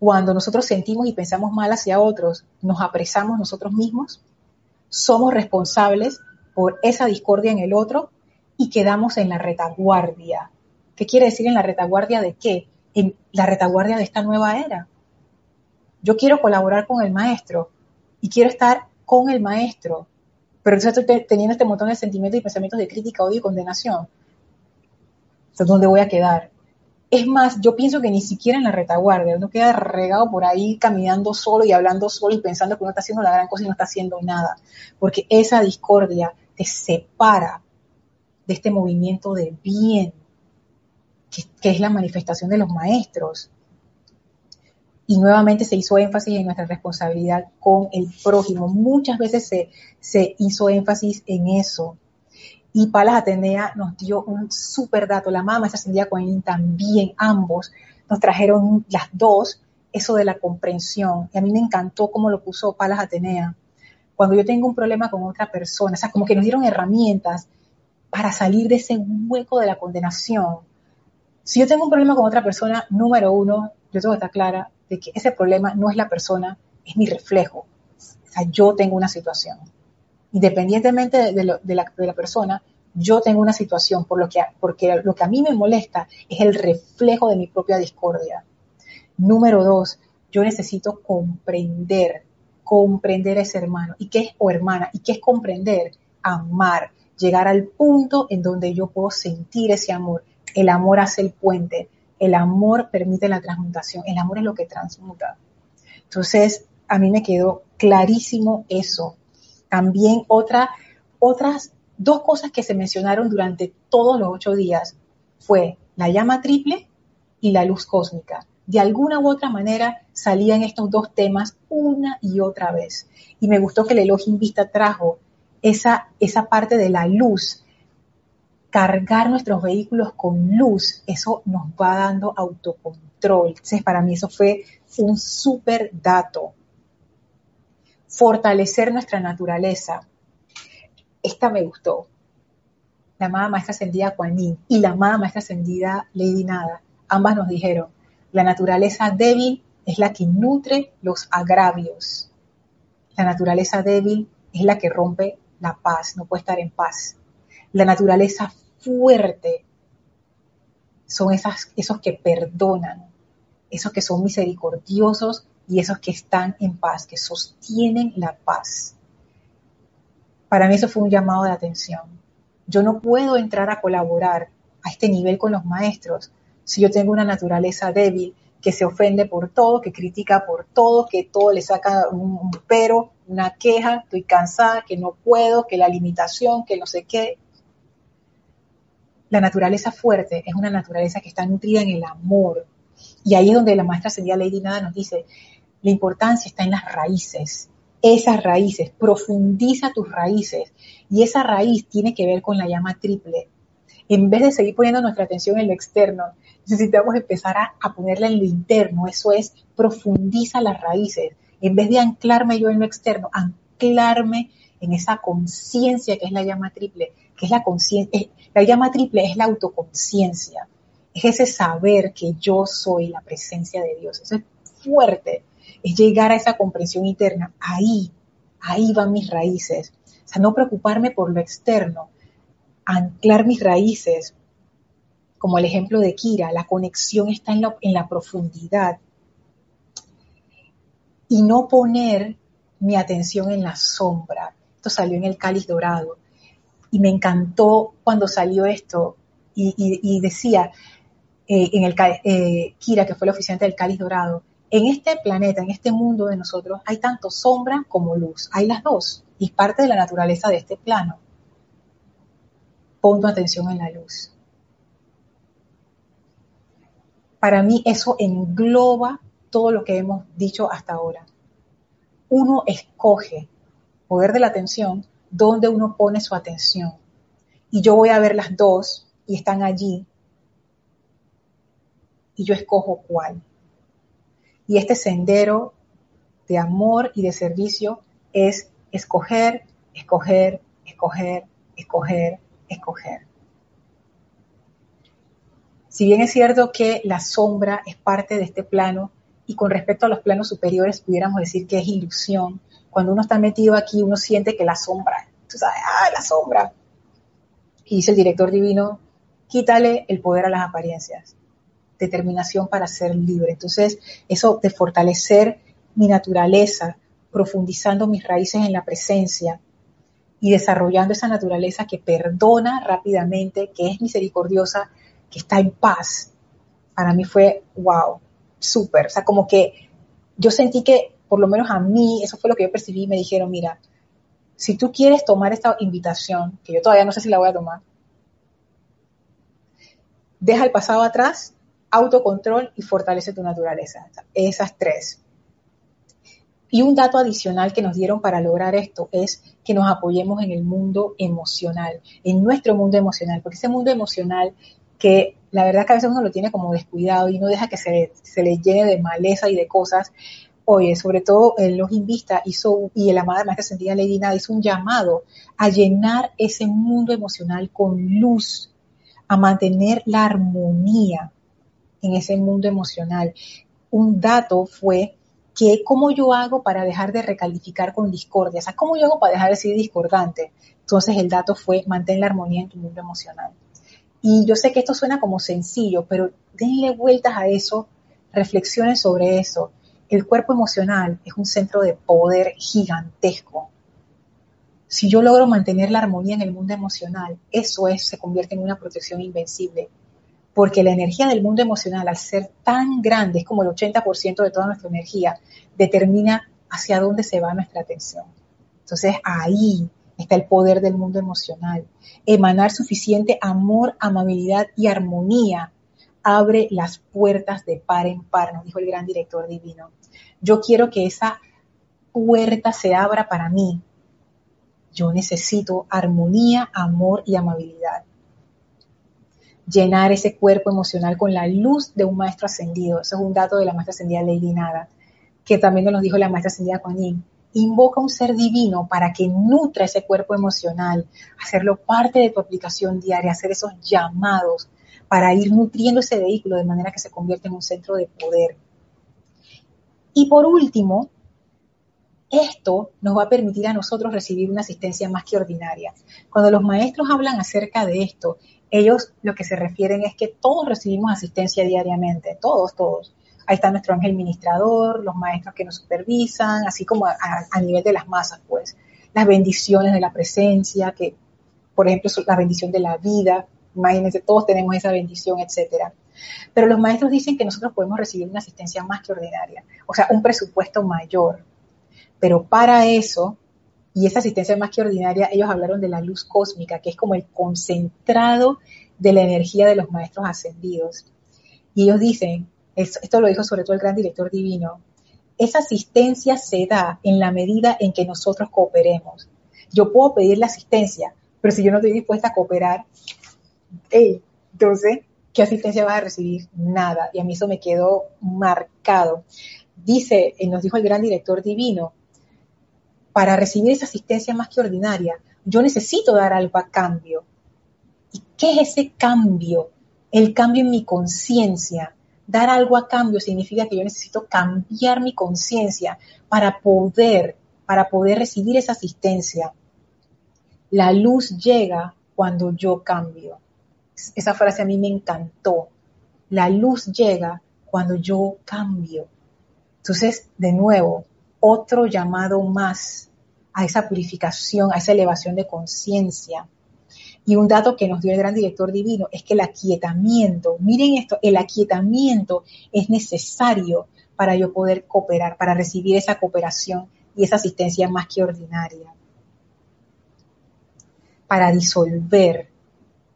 cuando nosotros sentimos y pensamos mal hacia otros, nos apresamos nosotros mismos, somos responsables por esa discordia en el otro y quedamos en la retaguardia. ¿Qué quiere decir en la retaguardia de qué? En la retaguardia de esta nueva era. Yo quiero colaborar con el maestro y quiero estar con el maestro, pero entonces estoy teniendo este montón de sentimientos y pensamientos de crítica, odio y condenación. Entonces, ¿dónde voy a quedar? Es más, yo pienso que ni siquiera en la retaguardia, uno queda regado por ahí caminando solo y hablando solo y pensando que uno está haciendo la gran cosa y no está haciendo nada, porque esa discordia te separa de este movimiento de bien, que, es la manifestación de los maestros. Y nuevamente se hizo énfasis en nuestra responsabilidad con el prójimo. Muchas veces se, se hizo énfasis en eso. Y Palas Atenea nos dio un súper dato. La mamá Cindy Cohen también, ambos, nos trajeron las dos, eso de la comprensión. Y a mí me encantó cómo lo puso Palas Atenea. Cuando yo tengo un problema con otra persona, o sea, como que nos dieron herramientas para salir de ese hueco de la condenación. Si yo tengo un problema con otra persona, número uno, yo tengo que estar clara de que ese problema no es la persona, es mi reflejo. O sea, yo tengo una situación independientemente de, la, persona, yo tengo una situación por lo que, porque lo que a mí me molesta es el reflejo de mi propia discordia. Número dos, yo necesito comprender, comprender a ese hermano. ¿Y qué es o hermana? ¿Y qué es comprender? Amar, llegar al punto en donde yo puedo sentir ese amor. El amor hace el puente, el amor permite la transmutación, el amor es lo que transmuta. Entonces, a mí me quedó clarísimo eso, también otra, otras dos cosas que se mencionaron durante todos los ocho días fue la llama triple y la luz cósmica. De alguna u otra manera salían estos dos temas una y otra vez. Y me gustó que el Elohim Vista trajo esa, esa parte de la luz. Cargar nuestros vehículos con luz, eso nos va dando autocontrol. Entonces, para mí eso fue un súper dato fortalecer nuestra naturaleza. Esta me gustó. La amada maestra ascendida Kuan y la amada maestra ascendida Lady Nada, ambas nos dijeron, la naturaleza débil es la que nutre los agravios. La naturaleza débil es la que rompe la paz, no puede estar en paz. La naturaleza fuerte son esas, esos que perdonan, esos que son misericordiosos y esos que están en paz, que sostienen la paz. Para mí eso fue un llamado de atención. Yo no puedo entrar a colaborar a este nivel con los maestros si yo tengo una naturaleza débil que se ofende por todo, que critica por todo, que todo le saca un, pero, una queja, estoy cansada, que no puedo, que la limitación, que no sé qué. La naturaleza fuerte es una naturaleza que está nutrida en el amor. Y ahí es donde la maestra Sería Lady Nada nos dice, la importancia está en las raíces. Esas raíces, profundiza tus raíces. Y esa raíz tiene que ver con la llama triple. En vez de seguir poniendo nuestra atención en lo externo, necesitamos empezar a, a ponerla en lo interno. Eso es, profundiza las raíces. En vez de anclarme yo en lo externo, anclarme en esa conciencia que es la llama triple, que es la conciencia, la llama triple es la autoconciencia, es ese saber que yo soy la presencia de Dios, eso es fuerte, es llegar a esa comprensión interna. Ahí, ahí van mis raíces. O sea, no preocuparme por lo externo, anclar mis raíces, como el ejemplo de Kira, la conexión está en la, en la profundidad. Y no poner mi atención en la sombra. Esto salió en el cáliz dorado. Y me encantó cuando salió esto y, decía eh, en el eh, Kira, que fue el oficiante del cáliz dorado, en este planeta, en este mundo de nosotros, hay tanto sombra como luz. Hay las dos. Y parte de la naturaleza de este plano. Pon tu atención en la luz. Para mí eso engloba todo lo que hemos dicho hasta ahora. Uno escoge, poder de la atención, dónde uno pone su atención. Y yo voy a ver las dos y están allí. Y yo escojo cuál. Y este sendero de amor y de servicio es escoger, escoger, escoger, escoger, escoger. Si bien es cierto que la sombra es parte de este plano y con respecto a los planos superiores pudiéramos decir que es ilusión, cuando uno está metido aquí uno siente que la sombra, tú sabes, ah, la sombra. Y dice el director divino, quítale el poder a las apariencias determinación para ser libre. Entonces, eso de fortalecer mi naturaleza, profundizando mis raíces en la presencia y desarrollando esa naturaleza que perdona rápidamente, que es misericordiosa, que está en paz, para mí fue wow, súper. O sea, como que yo sentí que, por lo menos a mí, eso fue lo que yo percibí, me dijeron, mira, si tú quieres tomar esta invitación, que yo todavía no sé si la voy a tomar, deja el pasado atrás, autocontrol y fortalece tu naturaleza. Esas tres. Y un dato adicional que nos dieron para lograr esto es que nos apoyemos en el mundo emocional, en nuestro mundo emocional, porque ese mundo emocional que la verdad que a veces uno lo tiene como descuidado y no deja que se, se le llene de maleza y de cosas, oye, sobre todo el Login Vista hizo, y el amada maestra sentida Lady Nada hizo un llamado a llenar ese mundo emocional con luz, a mantener la armonía en ese mundo emocional. Un dato fue que cómo yo hago para dejar de recalificar con discordia, o sea, cómo yo hago para dejar de ser discordante. Entonces el dato fue mantén la armonía en tu mundo emocional. Y yo sé que esto suena como sencillo, pero denle vueltas a eso, reflexionen sobre eso el cuerpo emocional es un centro de poder gigantesco. Si yo logro mantener la armonía en el mundo emocional, eso es, se convierte en una protección invencible. Porque la energía del mundo emocional, al ser tan grande, es como el 80% de toda nuestra energía, determina hacia dónde se va nuestra atención. Entonces ahí está el poder del mundo emocional. Emanar suficiente amor, amabilidad y armonía abre las puertas de par en par, nos dijo el gran director divino. Yo quiero que esa puerta se abra para mí. Yo necesito armonía, amor y amabilidad. Llenar ese cuerpo emocional con la luz de un maestro ascendido. Eso es un dato de la maestra ascendida Lady Nada, que también nos dijo la maestra ascendida Kuan Yin. Invoca un ser divino para que nutra ese cuerpo emocional, hacerlo parte de tu aplicación diaria, hacer esos llamados para ir nutriendo ese vehículo de manera que se convierta en un centro de poder. Y por último, esto nos va a permitir a nosotros recibir una asistencia más que ordinaria. Cuando los maestros hablan acerca de esto, ellos lo que se refieren es que todos recibimos asistencia diariamente, todos, todos. Ahí está nuestro ángel ministrador, los maestros que nos supervisan, así como a, a nivel de las masas, pues. Las bendiciones de la presencia, que, por ejemplo, la bendición de la vida, Imagínense, todos tenemos esa bendición, etcétera. Pero los maestros dicen que nosotros podemos recibir una asistencia más que ordinaria, o sea, un presupuesto mayor. Pero para eso, y esa asistencia más que ordinaria, ellos hablaron de la luz cósmica, que es como el concentrado de la energía de los maestros ascendidos. Y ellos dicen, esto lo dijo sobre todo el gran director divino, esa asistencia se da en la medida en que nosotros cooperemos. Yo puedo pedir la asistencia, pero si yo no estoy dispuesta a cooperar, hey, entonces, ¿qué asistencia vas a recibir? Nada. Y a mí eso me quedó marcado. Dice, eh, nos dijo el gran director divino, para recibir esa asistencia más que ordinaria, yo necesito dar algo a cambio. ¿Y qué es ese cambio? El cambio en mi conciencia. Dar algo a cambio significa que yo necesito cambiar mi conciencia para poder, para poder recibir esa asistencia. La luz llega cuando yo cambio esa frase a mí me encantó. La luz llega cuando yo cambio. Entonces, de nuevo, otro llamado más a esa purificación, a esa elevación de conciencia. Y un dato que nos dio el gran director divino es que el aquietamiento, miren esto, el aquietamiento es necesario para yo poder cooperar, para recibir esa cooperación y esa asistencia más que ordinaria. Para disolver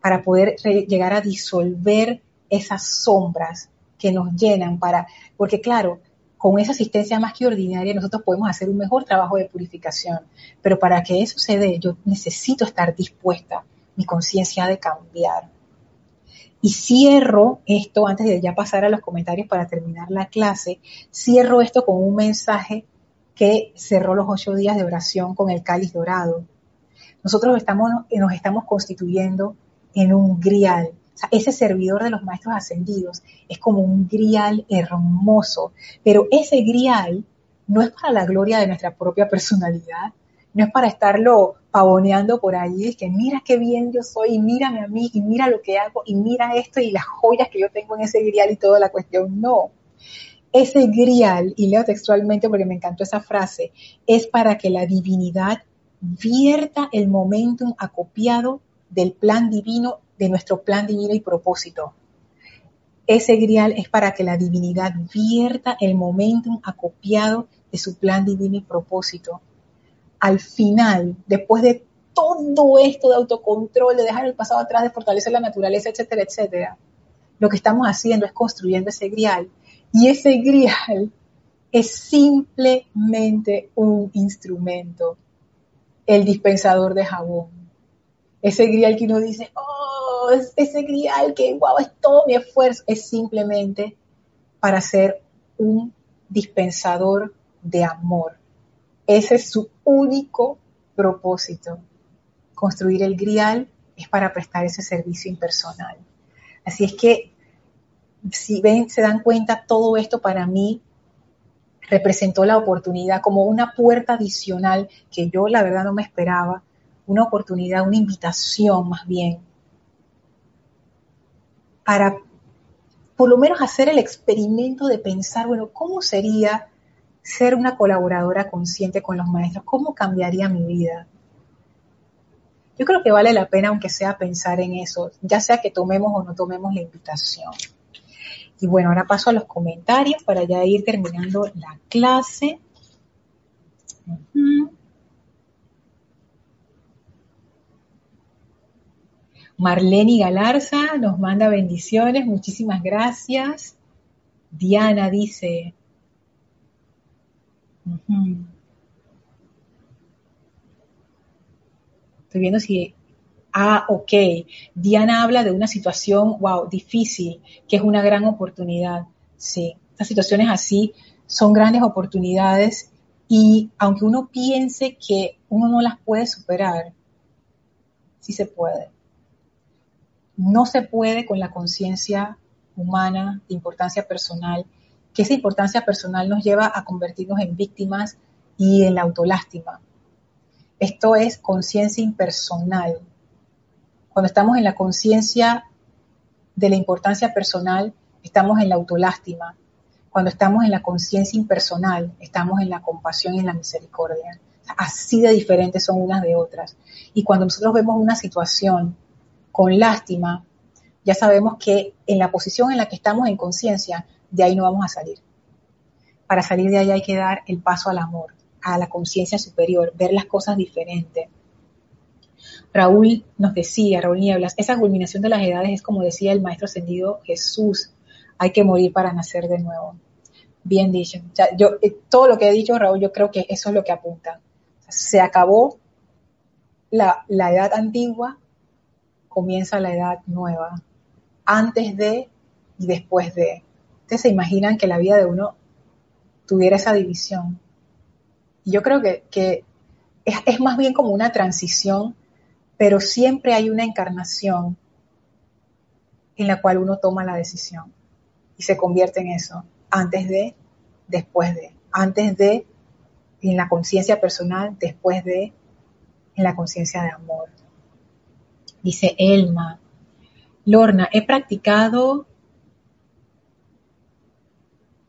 para poder llegar a disolver esas sombras que nos llenan para, porque claro, con esa asistencia más que ordinaria nosotros podemos hacer un mejor trabajo de purificación, pero para que eso se dé yo necesito estar dispuesta, mi conciencia de cambiar. Y cierro esto, antes de ya pasar a los comentarios para terminar la clase, cierro esto con un mensaje que cerró los ocho días de oración con el cáliz dorado. Nosotros estamos, nos estamos constituyendo en un grial. O sea, ese servidor de los maestros ascendidos es como un grial hermoso, pero ese grial no es para la gloria de nuestra propia personalidad, no es para estarlo pavoneando por ahí, es que mira qué bien yo soy, y mírame a mí, y mira lo que hago, y mira esto, y las joyas que yo tengo en ese grial y toda la cuestión. No. Ese grial, y leo textualmente porque me encantó esa frase, es para que la divinidad vierta el momentum acopiado del plan divino, de nuestro plan divino y propósito. Ese grial es para que la divinidad vierta el momentum acopiado de su plan divino y propósito. Al final, después de todo esto de autocontrol, de dejar el pasado atrás, de fortalecer la naturaleza, etcétera, etcétera, lo que estamos haciendo es construyendo ese grial. Y ese grial es simplemente un instrumento, el dispensador de jabón. Ese grial que uno dice, oh, ese grial que, wow, es todo mi esfuerzo, es simplemente para ser un dispensador de amor. Ese es su único propósito. Construir el grial es para prestar ese servicio impersonal. Así es que, si ven, se dan cuenta, todo esto para mí representó la oportunidad como una puerta adicional que yo la verdad no me esperaba, una oportunidad, una invitación más bien, para por lo menos hacer el experimento de pensar, bueno, ¿cómo sería ser una colaboradora consciente con los maestros? ¿Cómo cambiaría mi vida? Yo creo que vale la pena, aunque sea pensar en eso, ya sea que tomemos o no tomemos la invitación. Y bueno, ahora paso a los comentarios para ya ir terminando la clase. Marlene Galarza nos manda bendiciones, muchísimas gracias. Diana dice, estoy viendo si Ah, ok. Diana habla de una situación, wow, difícil, que es una gran oportunidad. Sí, estas situaciones así son grandes oportunidades y aunque uno piense que uno no las puede superar, sí se puede. No se puede con la conciencia humana de importancia personal, que esa importancia personal nos lleva a convertirnos en víctimas y en la autolástima. Esto es conciencia impersonal, cuando estamos en la conciencia de la importancia personal, estamos en la autolástima. Cuando estamos en la conciencia impersonal, estamos en la compasión y en la misericordia. Así de diferentes son unas de otras. Y cuando nosotros vemos una situación con lástima, ya sabemos que en la posición en la que estamos en conciencia, de ahí no vamos a salir. Para salir de ahí hay que dar el paso al amor, a la conciencia superior, ver las cosas diferentes. Raúl nos decía, Raúl Nieblas, esa culminación de las edades es como decía el maestro ascendido Jesús, hay que morir para nacer de nuevo. Bien dicho. yo, eh, todo lo que he dicho, Raúl, yo creo que eso es lo que apunta. se acabó la, la edad antigua, comienza la edad nueva. Antes de y después de. Ustedes se imaginan que la vida de uno tuviera esa división. Yo creo que, que es, es, más bien como una transición pero siempre hay una encarnación en la cual uno toma la decisión y se convierte en eso, antes de, después de, antes de, en la conciencia personal, después de, en la conciencia de amor. Dice Elma, Lorna, he practicado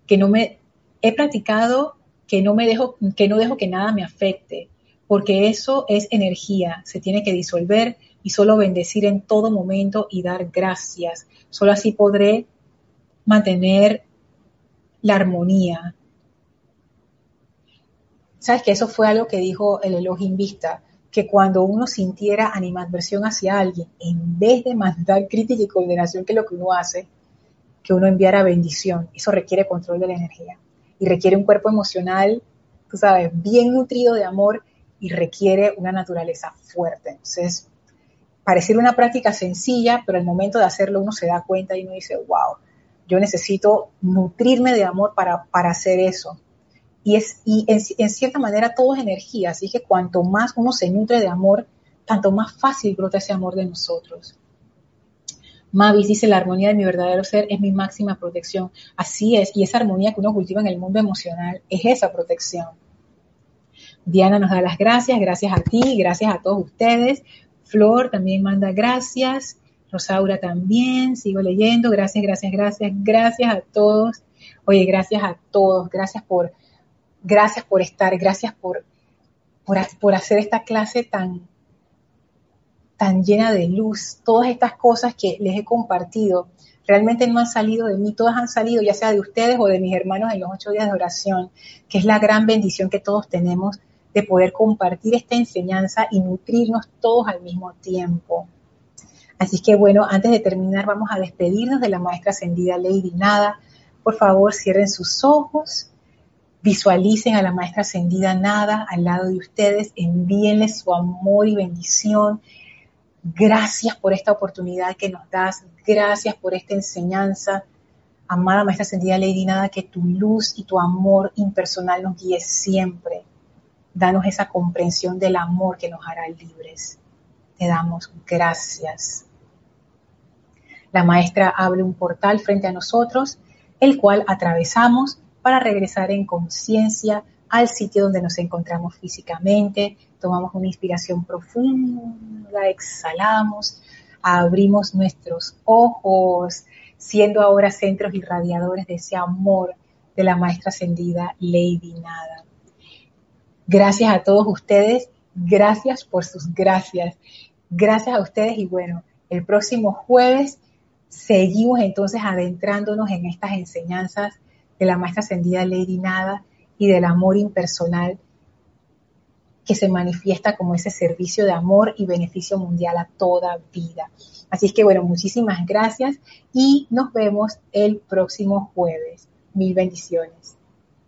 que no me, he practicado que no me dejo, que no dejo que nada me afecte, porque eso es energía, se tiene que disolver y solo bendecir en todo momento y dar gracias. Solo así podré mantener la armonía. Sabes que eso fue algo que dijo el Elohim Vista, que cuando uno sintiera animadversión hacia alguien, en vez de mandar crítica y condenación, que es lo que uno hace, que uno enviara bendición. Eso requiere control de la energía y requiere un cuerpo emocional, tú sabes, bien nutrido de amor y requiere una naturaleza fuerte. Entonces, pareciera una práctica sencilla, pero al momento de hacerlo uno se da cuenta y uno dice, wow, yo necesito nutrirme de amor para, para hacer eso. Y, es, y en, cierta manera todo es energía, así que cuanto más uno se nutre de amor, tanto más fácil brota ese amor de nosotros. Mavis dice, la armonía de mi verdadero ser es mi máxima protección. Así es, y esa armonía que uno cultiva en el mundo emocional es esa protección. Diana nos da las gracias, gracias a ti, gracias a todos ustedes. Flor también manda gracias. Rosaura también, sigo leyendo. Gracias, gracias, gracias, gracias a todos. Oye, gracias a todos, gracias por, gracias por estar, gracias por, por, hacer esta clase tan, tan llena de luz. Todas estas cosas que les he compartido realmente no han salido de mí, todas han salido ya sea de ustedes o de mis hermanos en los ocho días de oración, que es la gran bendición que todos tenemos de poder compartir esta enseñanza y nutrirnos todos al mismo tiempo. Así que bueno, antes de terminar vamos a despedirnos de la maestra ascendida Lady Nada. Por favor, cierren sus ojos, visualicen a la maestra ascendida Nada al lado de ustedes, envíenle su amor y bendición. Gracias por esta oportunidad que nos das, gracias por esta enseñanza. Amada maestra ascendida Lady Nada, que tu luz y tu amor impersonal nos guíe siempre. Danos esa comprensión del amor que nos hará libres. Te damos gracias. La maestra abre un portal frente a nosotros, el cual atravesamos para regresar en conciencia al sitio donde nos encontramos físicamente. Tomamos una inspiración profunda, exhalamos, abrimos nuestros ojos, siendo ahora centros irradiadores de ese amor de la maestra ascendida Lady Nada. Gracias a todos ustedes, gracias por sus gracias. Gracias a ustedes y bueno, el próximo jueves seguimos entonces adentrándonos en estas enseñanzas de la maestra ascendida Lady Nada y del amor impersonal que se manifiesta como ese servicio de amor y beneficio mundial a toda vida. Así es que bueno, muchísimas gracias y nos vemos el próximo jueves. Mil bendiciones.